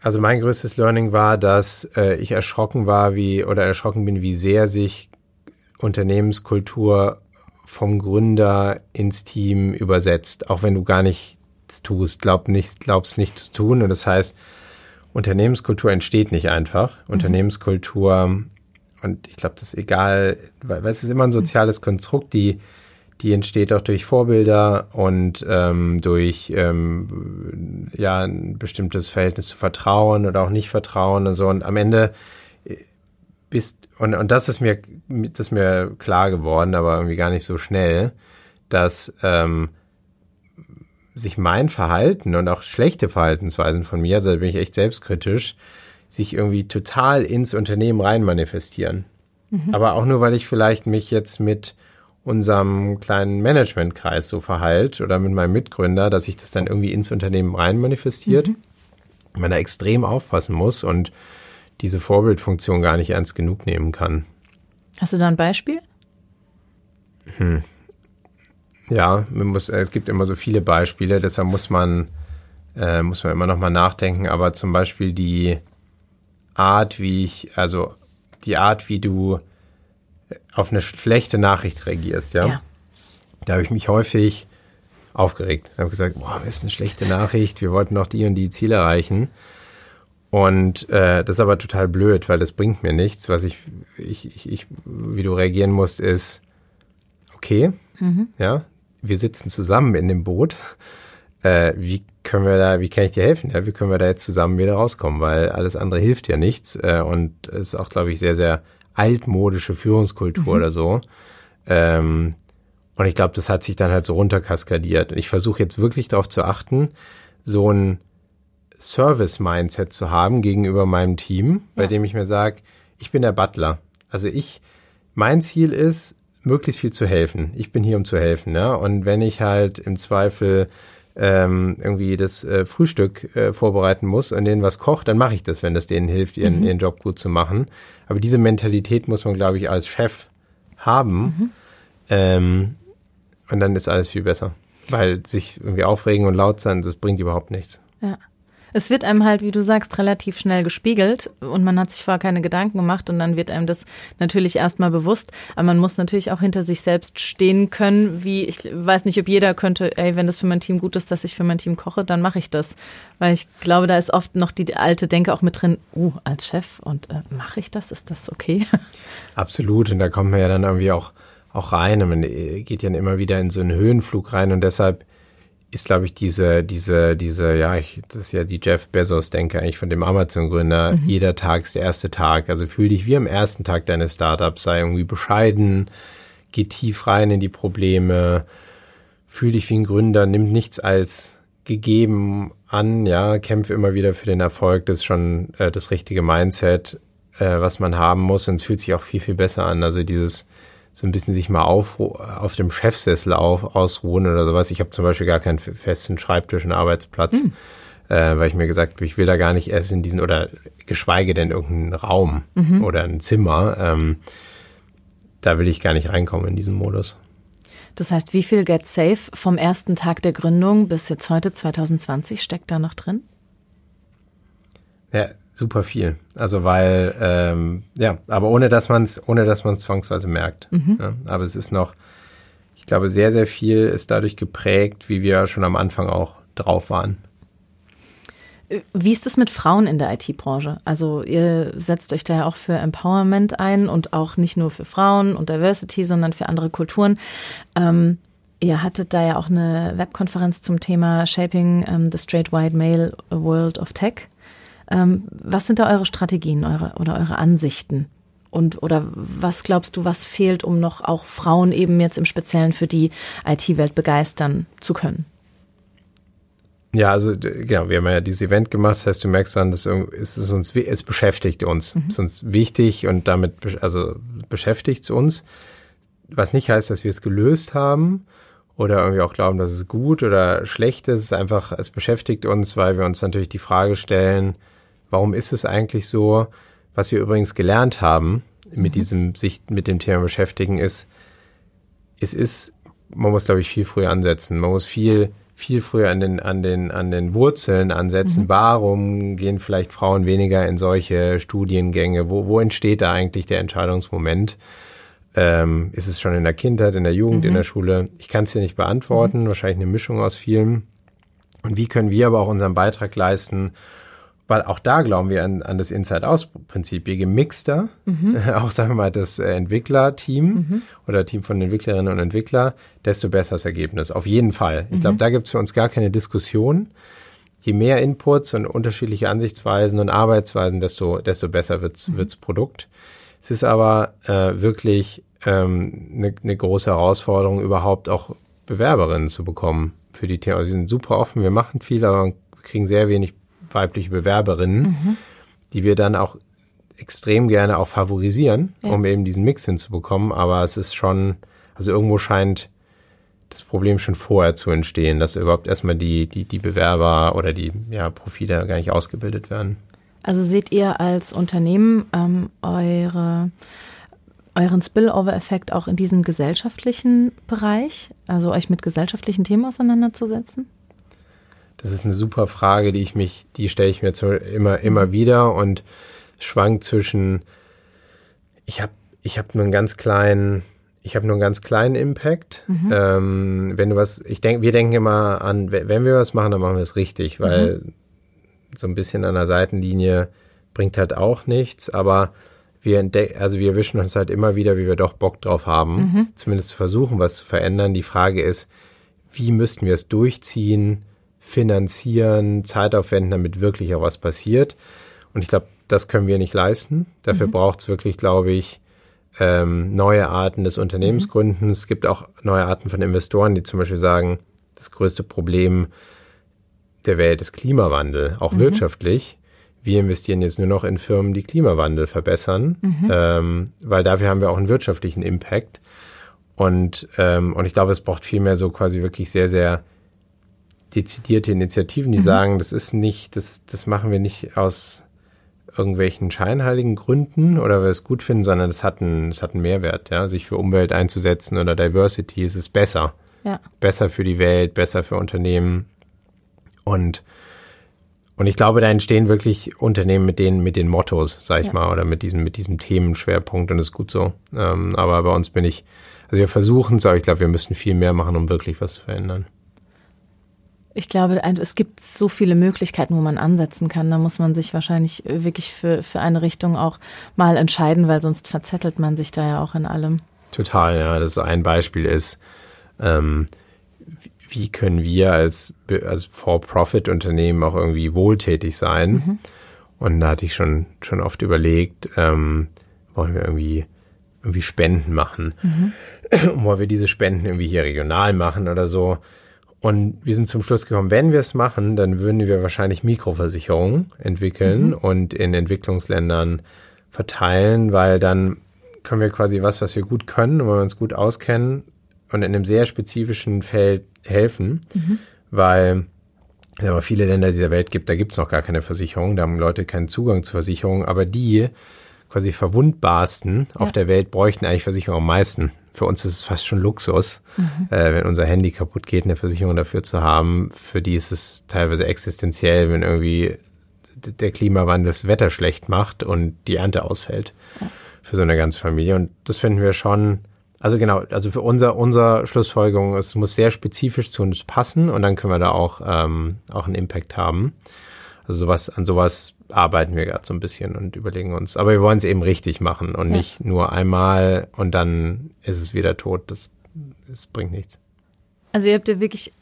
Also mein größtes Learning war, dass äh, ich erschrocken war, wie oder erschrocken bin, wie sehr sich Unternehmenskultur vom Gründer ins Team übersetzt, auch wenn du gar nichts tust, glaub nicht, glaubst nicht zu tun. Und das heißt, Unternehmenskultur entsteht nicht einfach. Mhm. Unternehmenskultur, und ich glaube, das ist egal, weil, weil es ist immer ein soziales Konstrukt, die die entsteht auch durch Vorbilder und ähm, durch ähm, ja ein bestimmtes Verhältnis zu Vertrauen oder auch nicht Vertrauen und so. Und am Ende äh, bist und und das ist mir das ist mir klar geworden, aber irgendwie gar nicht so schnell, dass ähm, sich mein Verhalten und auch schlechte Verhaltensweisen von mir, also da bin ich echt selbstkritisch, sich irgendwie total ins Unternehmen rein manifestieren. Mhm. Aber auch nur, weil ich vielleicht mich jetzt mit unserem kleinen Managementkreis so verheilt oder mit meinem Mitgründer, dass sich das dann irgendwie ins Unternehmen rein manifestiert. Mhm. Man da extrem aufpassen muss und diese Vorbildfunktion gar nicht ernst genug nehmen kann. Hast du da ein Beispiel? Hm. Ja, muss, es gibt immer so viele Beispiele, deshalb muss man, äh, muss man immer noch mal nachdenken. Aber zum Beispiel die Art, wie ich, also die Art, wie du auf eine schlechte Nachricht reagierst, ja. ja. Da habe ich mich häufig aufgeregt. Ich habe gesagt, boah, das ist eine schlechte Nachricht, wir wollten noch die und die Ziele erreichen. Und äh, das ist aber total blöd, weil das bringt mir nichts. Was ich, ich, ich, ich wie du reagieren musst, ist, okay, mhm. ja, wir sitzen zusammen in dem Boot. äh, wie können wir da, wie kann ich dir helfen? Ja, wie können wir da jetzt zusammen wieder rauskommen? Weil alles andere hilft ja nichts äh, und ist auch, glaube ich, sehr, sehr altmodische Führungskultur mhm. oder so. Ähm, und ich glaube, das hat sich dann halt so runterkaskadiert. Und ich versuche jetzt wirklich darauf zu achten, so ein Service-Mindset zu haben gegenüber meinem Team, bei ja. dem ich mir sage, ich bin der Butler. Also ich, mein Ziel ist, möglichst viel zu helfen. Ich bin hier, um zu helfen. Ja? Und wenn ich halt im Zweifel ähm, irgendwie das äh, Frühstück äh, vorbereiten muss und denen was kocht, dann mache ich das, wenn das denen hilft, ihren, mhm. ihren Job gut zu machen. Aber diese Mentalität muss man, glaube ich, als Chef haben. Mhm. Ähm, und dann ist alles viel besser. Weil sich irgendwie aufregen und laut sein, das bringt überhaupt nichts. Ja. Es wird einem halt, wie du sagst, relativ schnell gespiegelt und man hat sich vorher keine Gedanken gemacht und dann wird einem das natürlich erstmal bewusst. Aber man muss natürlich auch hinter sich selbst stehen können, wie ich weiß nicht, ob jeder könnte, ey, wenn das für mein Team gut ist, dass ich für mein Team koche, dann mache ich das. Weil ich glaube, da ist oft noch die alte Denke auch mit drin, uh, als Chef und äh, mache ich das? Ist das okay? Absolut. Und da kommt man ja dann irgendwie auch, auch rein. Man geht ja immer wieder in so einen Höhenflug rein und deshalb ist, glaube ich, diese, diese, diese, ja, ich, das ist ja die Jeff Bezos-Denke eigentlich von dem Amazon-Gründer. Mhm. Jeder Tag ist der erste Tag. Also fühl dich wie am ersten Tag deines Startups, sei irgendwie bescheiden, geh tief rein in die Probleme, fühl dich wie ein Gründer, nimm nichts als gegeben an, ja, kämpfe immer wieder für den Erfolg. Das ist schon äh, das richtige Mindset, äh, was man haben muss. Und es fühlt sich auch viel, viel besser an. Also dieses, so ein bisschen sich mal auf, auf dem Chefsessel auf, ausruhen oder sowas. Ich habe zum Beispiel gar keinen festen Schreibtisch und Arbeitsplatz, hm. äh, weil ich mir gesagt habe, ich will da gar nicht erst in diesen oder geschweige denn irgendeinen Raum mhm. oder ein Zimmer. Ähm, da will ich gar nicht reinkommen in diesen Modus. Das heißt, wie viel Get Safe vom ersten Tag der Gründung bis jetzt heute 2020 steckt da noch drin? Ja, super viel. Also weil, ähm, ja, aber ohne dass man es, ohne dass man es zwangsweise merkt. Mhm. Ja, aber es ist noch, ich glaube, sehr, sehr viel ist dadurch geprägt, wie wir schon am Anfang auch drauf waren. Wie ist es mit Frauen in der IT-Branche? Also ihr setzt euch da ja auch für Empowerment ein und auch nicht nur für Frauen und Diversity, sondern für andere Kulturen. Ähm, ihr hattet da ja auch eine Webkonferenz zum Thema Shaping um, the Straight White Male World of Tech. Ähm, was sind da eure Strategien eure, oder eure Ansichten? Und oder was glaubst du, was fehlt, um noch auch Frauen eben jetzt im Speziellen für die IT-Welt begeistern zu können? Ja, also genau, wir haben ja dieses Event gemacht, das heißt, du merkst dann, dass es, ist uns, es beschäftigt uns. Mhm. Es ist uns wichtig und damit also beschäftigt es uns. Was nicht heißt, dass wir es gelöst haben oder irgendwie auch glauben, dass es gut oder schlecht ist. Es ist einfach, es beschäftigt uns, weil wir uns natürlich die Frage stellen, Warum ist es eigentlich so? Was wir übrigens gelernt haben mit mhm. diesem sich mit dem Thema beschäftigen ist, es ist, man muss glaube ich viel früher ansetzen. Man muss viel viel früher an den an den an den Wurzeln ansetzen. Mhm. Warum gehen vielleicht Frauen weniger in solche Studiengänge? Wo wo entsteht da eigentlich der Entscheidungsmoment? Ähm, ist es schon in der Kindheit, in der Jugend, mhm. in der Schule? Ich kann es hier nicht beantworten. Mhm. Wahrscheinlich eine Mischung aus vielen. Und wie können wir aber auch unseren Beitrag leisten, weil auch da glauben wir an, an das Inside-Out-Prinzip. Je gemixter, mhm. auch sagen wir mal das äh, Entwicklerteam mhm. oder Team von Entwicklerinnen und Entwickler, desto besser das Ergebnis. Auf jeden Fall. Ich mhm. glaube, da gibt es für uns gar keine Diskussion. Je mehr Inputs und unterschiedliche Ansichtsweisen und Arbeitsweisen, desto, desto besser wird's mhm. wird's Produkt. Es ist aber äh, wirklich eine ähm, ne, ne große Herausforderung, überhaupt auch Bewerberinnen zu bekommen für die Themen. Also, sie sind super offen, wir machen viel, aber kriegen sehr wenig weibliche Bewerberinnen, mhm. die wir dann auch extrem gerne auch favorisieren, ja. um eben diesen Mix hinzubekommen. Aber es ist schon, also irgendwo scheint das Problem schon vorher zu entstehen, dass überhaupt erstmal die, die, die Bewerber oder die ja, Profile gar nicht ausgebildet werden. Also seht ihr als Unternehmen ähm, eure, euren Spillover-Effekt auch in diesem gesellschaftlichen Bereich, also euch mit gesellschaftlichen Themen auseinanderzusetzen? Das ist eine super Frage, die ich mich, die stelle ich mir immer, immer wieder und schwankt zwischen, ich habe ich hab nur einen ganz kleinen, ich habe nur einen ganz kleinen Impact. Mhm. Ähm, wenn du was, ich denke, wir denken immer an, wenn wir was machen, dann machen wir es richtig, weil mhm. so ein bisschen an der Seitenlinie bringt halt auch nichts, aber wir entdecken, also wir wischen uns halt immer wieder, wie wir doch Bock drauf haben, mhm. zumindest versuchen, was zu verändern. Die Frage ist, wie müssten wir es durchziehen? Finanzieren, Zeit aufwenden, damit wirklich auch was passiert. Und ich glaube, das können wir nicht leisten. Dafür mhm. braucht es wirklich, glaube ich, ähm, neue Arten des Unternehmensgründens. Mhm. Es gibt auch neue Arten von Investoren, die zum Beispiel sagen, das größte Problem der Welt ist Klimawandel, auch mhm. wirtschaftlich. Wir investieren jetzt nur noch in Firmen, die Klimawandel verbessern, mhm. ähm, weil dafür haben wir auch einen wirtschaftlichen Impact. Und, ähm, und ich glaube, es braucht vielmehr so quasi wirklich sehr, sehr dezidierte Initiativen, die mhm. sagen, das ist nicht, das, das machen wir nicht aus irgendwelchen scheinheiligen Gründen oder weil wir es gut finden, sondern es hat einen, es hat einen Mehrwert, ja, sich für Umwelt einzusetzen oder Diversity, es ist besser. Ja. Besser für die Welt, besser für Unternehmen. Und, und ich glaube, da entstehen wirklich Unternehmen mit den, mit den Mottos, sag ich ja. mal, oder mit diesem, mit diesem Themenschwerpunkt und das ist gut so. Ähm, aber bei uns bin ich, also wir versuchen es, aber ich glaube, wir müssen viel mehr machen, um wirklich was zu verändern. Ich glaube, es gibt so viele Möglichkeiten, wo man ansetzen kann. Da muss man sich wahrscheinlich wirklich für, für eine Richtung auch mal entscheiden, weil sonst verzettelt man sich da ja auch in allem. Total, ja. Das ein Beispiel ist, ähm, wie können wir als, als For-Profit-Unternehmen auch irgendwie wohltätig sein? Mhm. Und da hatte ich schon, schon oft überlegt, ähm, wollen wir irgendwie, irgendwie Spenden machen? Mhm. wollen wir diese Spenden irgendwie hier regional machen oder so? Und wir sind zum Schluss gekommen, wenn wir es machen, dann würden wir wahrscheinlich Mikroversicherungen entwickeln mhm. und in Entwicklungsländern verteilen, weil dann können wir quasi was, was wir gut können und wenn wir uns gut auskennen und in einem sehr spezifischen Feld helfen, mhm. weil es aber viele Länder dieser Welt gibt, da gibt es noch gar keine Versicherung, da haben Leute keinen Zugang zu Versicherungen, aber die quasi verwundbarsten ja. auf der Welt bräuchten eigentlich Versicherungen am meisten. Für uns ist es fast schon Luxus, mhm. äh, wenn unser Handy kaputt geht, eine Versicherung dafür zu haben. Für die ist es teilweise existenziell, wenn irgendwie der Klimawandel das Wetter schlecht macht und die Ernte ausfällt ja. für so eine ganze Familie. Und das finden wir schon, also genau, also für unser, unser Schlussfolgerung, es muss sehr spezifisch zu uns passen und dann können wir da auch, ähm, auch einen Impact haben. Also sowas, an sowas arbeiten wir gerade so ein bisschen und überlegen uns. Aber wir wollen es eben richtig machen und ja. nicht nur einmal und dann ist es wieder tot. Das, das bringt nichts. Also ihr habt ja wirklich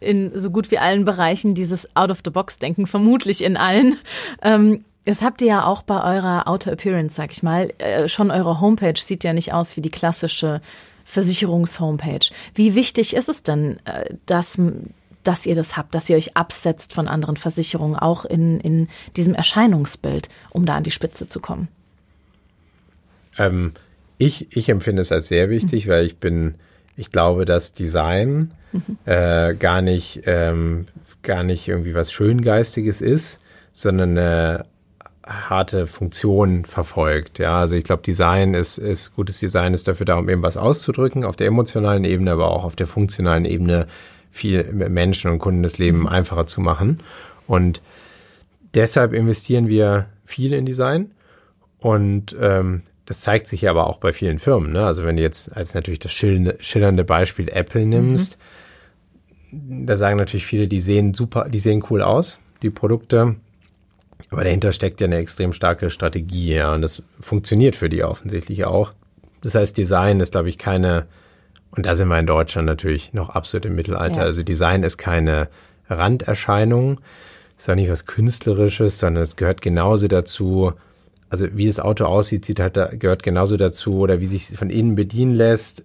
in so gut wie allen Bereichen dieses Out-of-the-Box-Denken, vermutlich in allen. Ähm, das habt ihr ja auch bei eurer Outer Appearance, sag ich mal. Äh, schon eure Homepage sieht ja nicht aus wie die klassische Versicherungs-Homepage. Wie wichtig ist es denn, äh, dass dass ihr das habt, dass ihr euch absetzt von anderen Versicherungen, auch in, in diesem Erscheinungsbild, um da an die Spitze zu kommen? Ähm, ich, ich empfinde es als sehr wichtig, mhm. weil ich bin, ich glaube, dass Design mhm. äh, gar nicht, ähm, gar nicht irgendwie was Schöngeistiges ist, sondern eine harte Funktion verfolgt. Ja, also ich glaube, Design ist, ist gutes Design ist dafür da, um eben was auszudrücken auf der emotionalen Ebene, aber auch auf der funktionalen Ebene viel Menschen und Kunden das Leben einfacher zu machen. Und deshalb investieren wir viel in Design. Und ähm, das zeigt sich ja aber auch bei vielen Firmen. Ne? Also wenn du jetzt als natürlich das schillernde Beispiel Apple nimmst, mhm. da sagen natürlich viele, die sehen super, die sehen cool aus, die Produkte. Aber dahinter steckt ja eine extrem starke Strategie, ja. Und das funktioniert für die offensichtlich auch. Das heißt, Design ist, glaube ich, keine und da sind wir in Deutschland natürlich noch absolut im Mittelalter. Ja. Also Design ist keine Randerscheinung, ist auch nicht was Künstlerisches, sondern es gehört genauso dazu, also wie das Auto aussieht, sieht halt, gehört genauso dazu oder wie sich von innen bedienen lässt,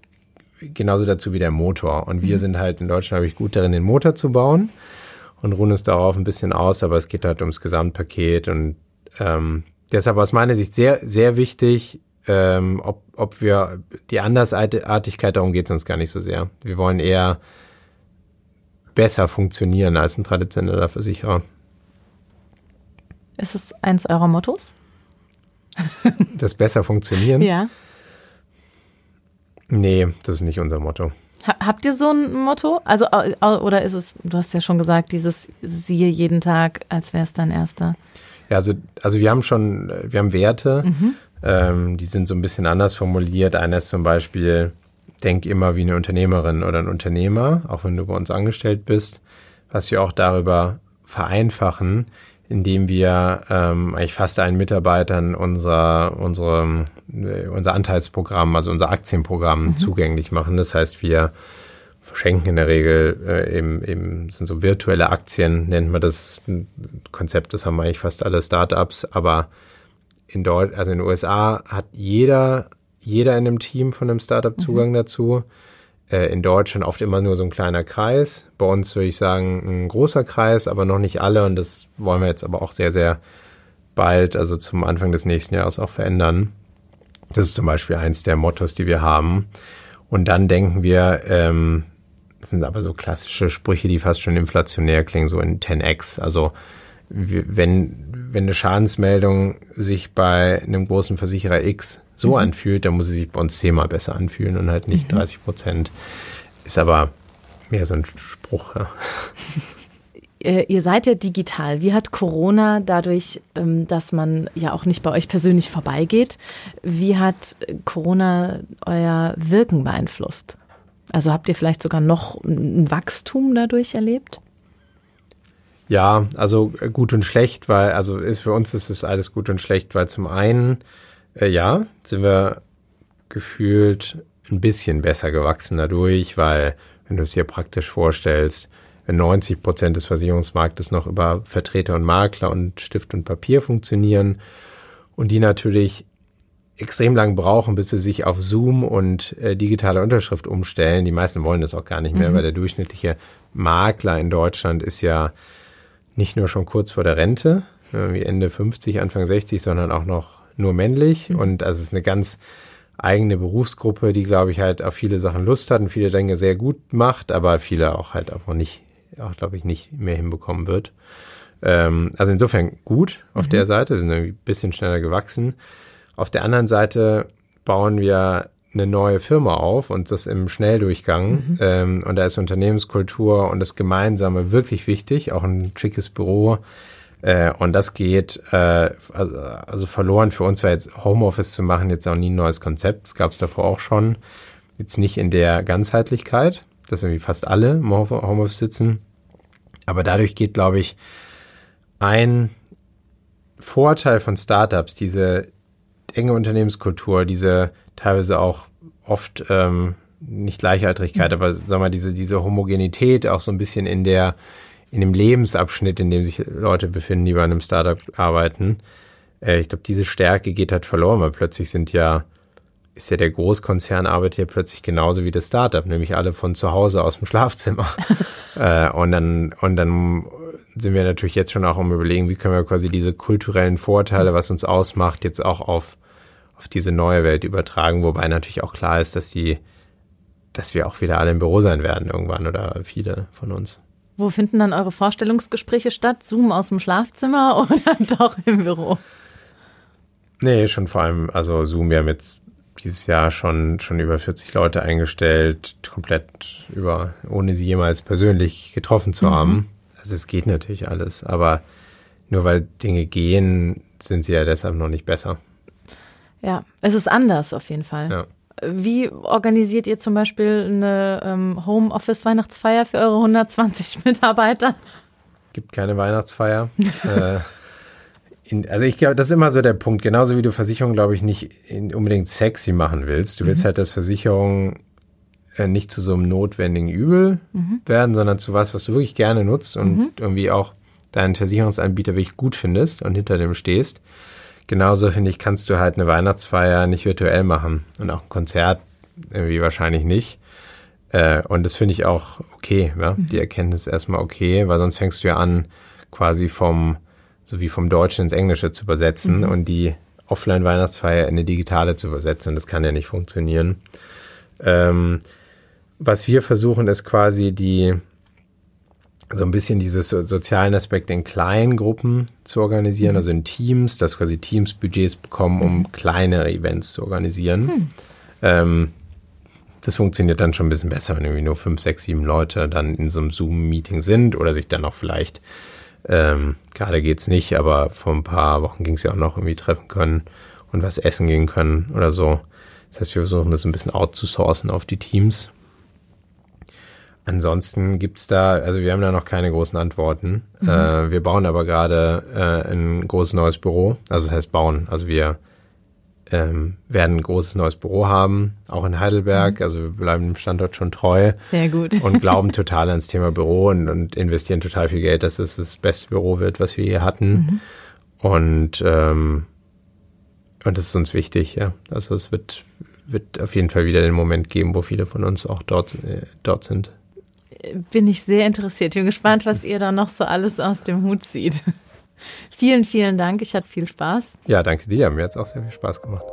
genauso dazu wie der Motor. Und wir mhm. sind halt in Deutschland, habe ich gut darin, den Motor zu bauen und ruhen uns darauf ein bisschen aus, aber es geht halt ums Gesamtpaket und ähm, deshalb aus meiner Sicht sehr, sehr wichtig, ähm, ob, ob wir die Andersartigkeit, darum geht es uns gar nicht so sehr. Wir wollen eher besser funktionieren als ein traditioneller Versicherer. Ist es eins eurer Mottos? Das besser funktionieren? Ja. Nee, das ist nicht unser Motto. Habt ihr so ein Motto? Also, oder ist es, du hast ja schon gesagt, dieses siehe jeden Tag, als wäre es dein erster. Ja, also, also wir haben schon, wir haben Werte, mhm. Ähm, die sind so ein bisschen anders formuliert. Einer ist zum Beispiel, denk immer wie eine Unternehmerin oder ein Unternehmer, auch wenn du bei uns angestellt bist, was wir auch darüber vereinfachen, indem wir ähm, eigentlich fast allen Mitarbeitern unser, unsere, unser Anteilsprogramm, also unser Aktienprogramm mhm. zugänglich machen. Das heißt, wir verschenken in der Regel äh, eben, eben sind so virtuelle Aktien, nennt man das Konzept, das haben eigentlich fast alle Startups, aber in Deutsch, also in den USA hat jeder, jeder in einem Team von einem Startup mhm. Zugang mhm. dazu. Äh, in Deutschland oft immer nur so ein kleiner Kreis. Bei uns würde ich sagen ein großer Kreis, aber noch nicht alle und das wollen wir jetzt aber auch sehr, sehr bald, also zum Anfang des nächsten Jahres auch verändern. Das ist zum Beispiel eins der Mottos, die wir haben. Und dann denken wir, ähm, das sind aber so klassische Sprüche, die fast schon inflationär klingen, so in 10x. Also wenn, wenn eine Schadensmeldung sich bei einem großen Versicherer X so mhm. anfühlt, dann muss sie sich bei uns zehnmal besser anfühlen und halt nicht mhm. 30 Prozent. Ist aber mehr so ein Spruch. Ja. Äh, ihr seid ja digital. Wie hat Corona dadurch, ähm, dass man ja auch nicht bei euch persönlich vorbeigeht, wie hat Corona euer Wirken beeinflusst? Also habt ihr vielleicht sogar noch ein Wachstum dadurch erlebt? Ja, also gut und schlecht, weil, also ist für uns ist es alles gut und schlecht, weil zum einen, äh, ja, sind wir gefühlt ein bisschen besser gewachsen dadurch, weil, wenn du es dir praktisch vorstellst, wenn 90 Prozent des Versicherungsmarktes noch über Vertreter und Makler und Stift und Papier funktionieren und die natürlich extrem lang brauchen, bis sie sich auf Zoom und äh, digitale Unterschrift umstellen. Die meisten wollen das auch gar nicht mehr, mhm. weil der durchschnittliche Makler in Deutschland ist ja nicht nur schon kurz vor der Rente, äh, wie Ende 50, Anfang 60, sondern auch noch nur männlich. Mhm. Und also es ist eine ganz eigene Berufsgruppe, die, glaube ich, halt auf viele Sachen Lust hat und viele Dinge sehr gut macht, aber viele auch halt einfach nicht, auch glaube ich, nicht mehr hinbekommen wird. Ähm, also insofern gut auf mhm. der Seite, wir sind irgendwie ein bisschen schneller gewachsen. Auf der anderen Seite bauen wir eine neue Firma auf und das im Schnelldurchgang. Mhm. Ähm, und da ist Unternehmenskultur und das Gemeinsame wirklich wichtig, auch ein schickes Büro. Äh, und das geht äh, also, also, verloren für uns war jetzt Homeoffice zu machen, jetzt auch nie ein neues Konzept. Das gab es davor auch schon. Jetzt nicht in der Ganzheitlichkeit, dass irgendwie fast alle im Homeoffice sitzen. Aber dadurch geht, glaube ich, ein Vorteil von Startups, diese enge Unternehmenskultur, diese teilweise auch oft ähm, nicht Gleichaltrigkeit, mhm. aber sag mal, diese, diese Homogenität auch so ein bisschen in der, in dem Lebensabschnitt, in dem sich Leute befinden, die bei einem Startup arbeiten. Äh, ich glaube, diese Stärke geht halt verloren, weil plötzlich sind ja, ist ja der Großkonzern arbeitet ja plötzlich genauso wie das Startup, nämlich alle von zu Hause aus dem Schlafzimmer. äh, und dann, und dann sind wir natürlich jetzt schon auch am überlegen, wie können wir quasi diese kulturellen Vorteile, was uns ausmacht, jetzt auch auf auf diese neue Welt übertragen, wobei natürlich auch klar ist, dass die, dass wir auch wieder alle im Büro sein werden irgendwann oder viele von uns. Wo finden dann eure Vorstellungsgespräche statt? Zoom aus dem Schlafzimmer oder doch im Büro? Nee, schon vor allem, also Zoom, wir haben jetzt dieses Jahr schon, schon über 40 Leute eingestellt, komplett über, ohne sie jemals persönlich getroffen zu mhm. haben. Also es geht natürlich alles, aber nur weil Dinge gehen, sind sie ja deshalb noch nicht besser. Ja, es ist anders auf jeden Fall. Ja. Wie organisiert ihr zum Beispiel eine ähm, Homeoffice-Weihnachtsfeier für eure 120 Mitarbeiter? Gibt keine Weihnachtsfeier. äh, in, also ich glaube, das ist immer so der Punkt. Genauso wie du Versicherung, glaube ich, nicht unbedingt sexy machen willst. Du willst mhm. halt, dass Versicherungen äh, nicht zu so einem notwendigen Übel mhm. werden, sondern zu was, was du wirklich gerne nutzt und mhm. irgendwie auch deinen Versicherungsanbieter wirklich gut findest und hinter dem stehst genauso finde ich, kannst du halt eine Weihnachtsfeier nicht virtuell machen und auch ein Konzert irgendwie wahrscheinlich nicht. Äh, und das finde ich auch okay, ja? Mhm. die Erkenntnis erstmal okay, weil sonst fängst du ja an, quasi vom, so wie vom Deutschen ins Englische zu übersetzen mhm. und die Offline-Weihnachtsfeier in eine digitale zu übersetzen. Das kann ja nicht funktionieren. Ähm, was wir versuchen, ist quasi die, so ein bisschen dieses sozialen Aspekt in kleinen Gruppen zu organisieren, mhm. also in Teams, dass quasi Teams Budgets bekommen, um mhm. kleinere Events zu organisieren. Mhm. Ähm, das funktioniert dann schon ein bisschen besser, wenn irgendwie nur fünf, sechs, sieben Leute dann in so einem Zoom-Meeting sind oder sich dann auch vielleicht, ähm, gerade geht's nicht, aber vor ein paar Wochen ging es ja auch noch irgendwie treffen können und was essen gehen können oder so. Das heißt, wir versuchen das ein bisschen outzusourcen auf die Teams Ansonsten gibt's da, also wir haben da noch keine großen Antworten. Mhm. Äh, wir bauen aber gerade äh, ein großes neues Büro. Also das heißt bauen. Also wir ähm, werden ein großes neues Büro haben, auch in Heidelberg. Mhm. Also wir bleiben dem Standort schon treu. Sehr gut. Und glauben total ans Thema Büro und, und investieren total viel Geld, dass es das beste Büro wird, was wir hier hatten. Mhm. Und, ähm, und das ist uns wichtig, ja. Also es wird, wird auf jeden Fall wieder den Moment geben, wo viele von uns auch dort, äh, dort sind. Bin ich sehr interessiert. Ich bin gespannt, was ihr da noch so alles aus dem Hut zieht. vielen, vielen Dank. Ich hatte viel Spaß. Ja, danke dir. Mir hat es auch sehr viel Spaß gemacht.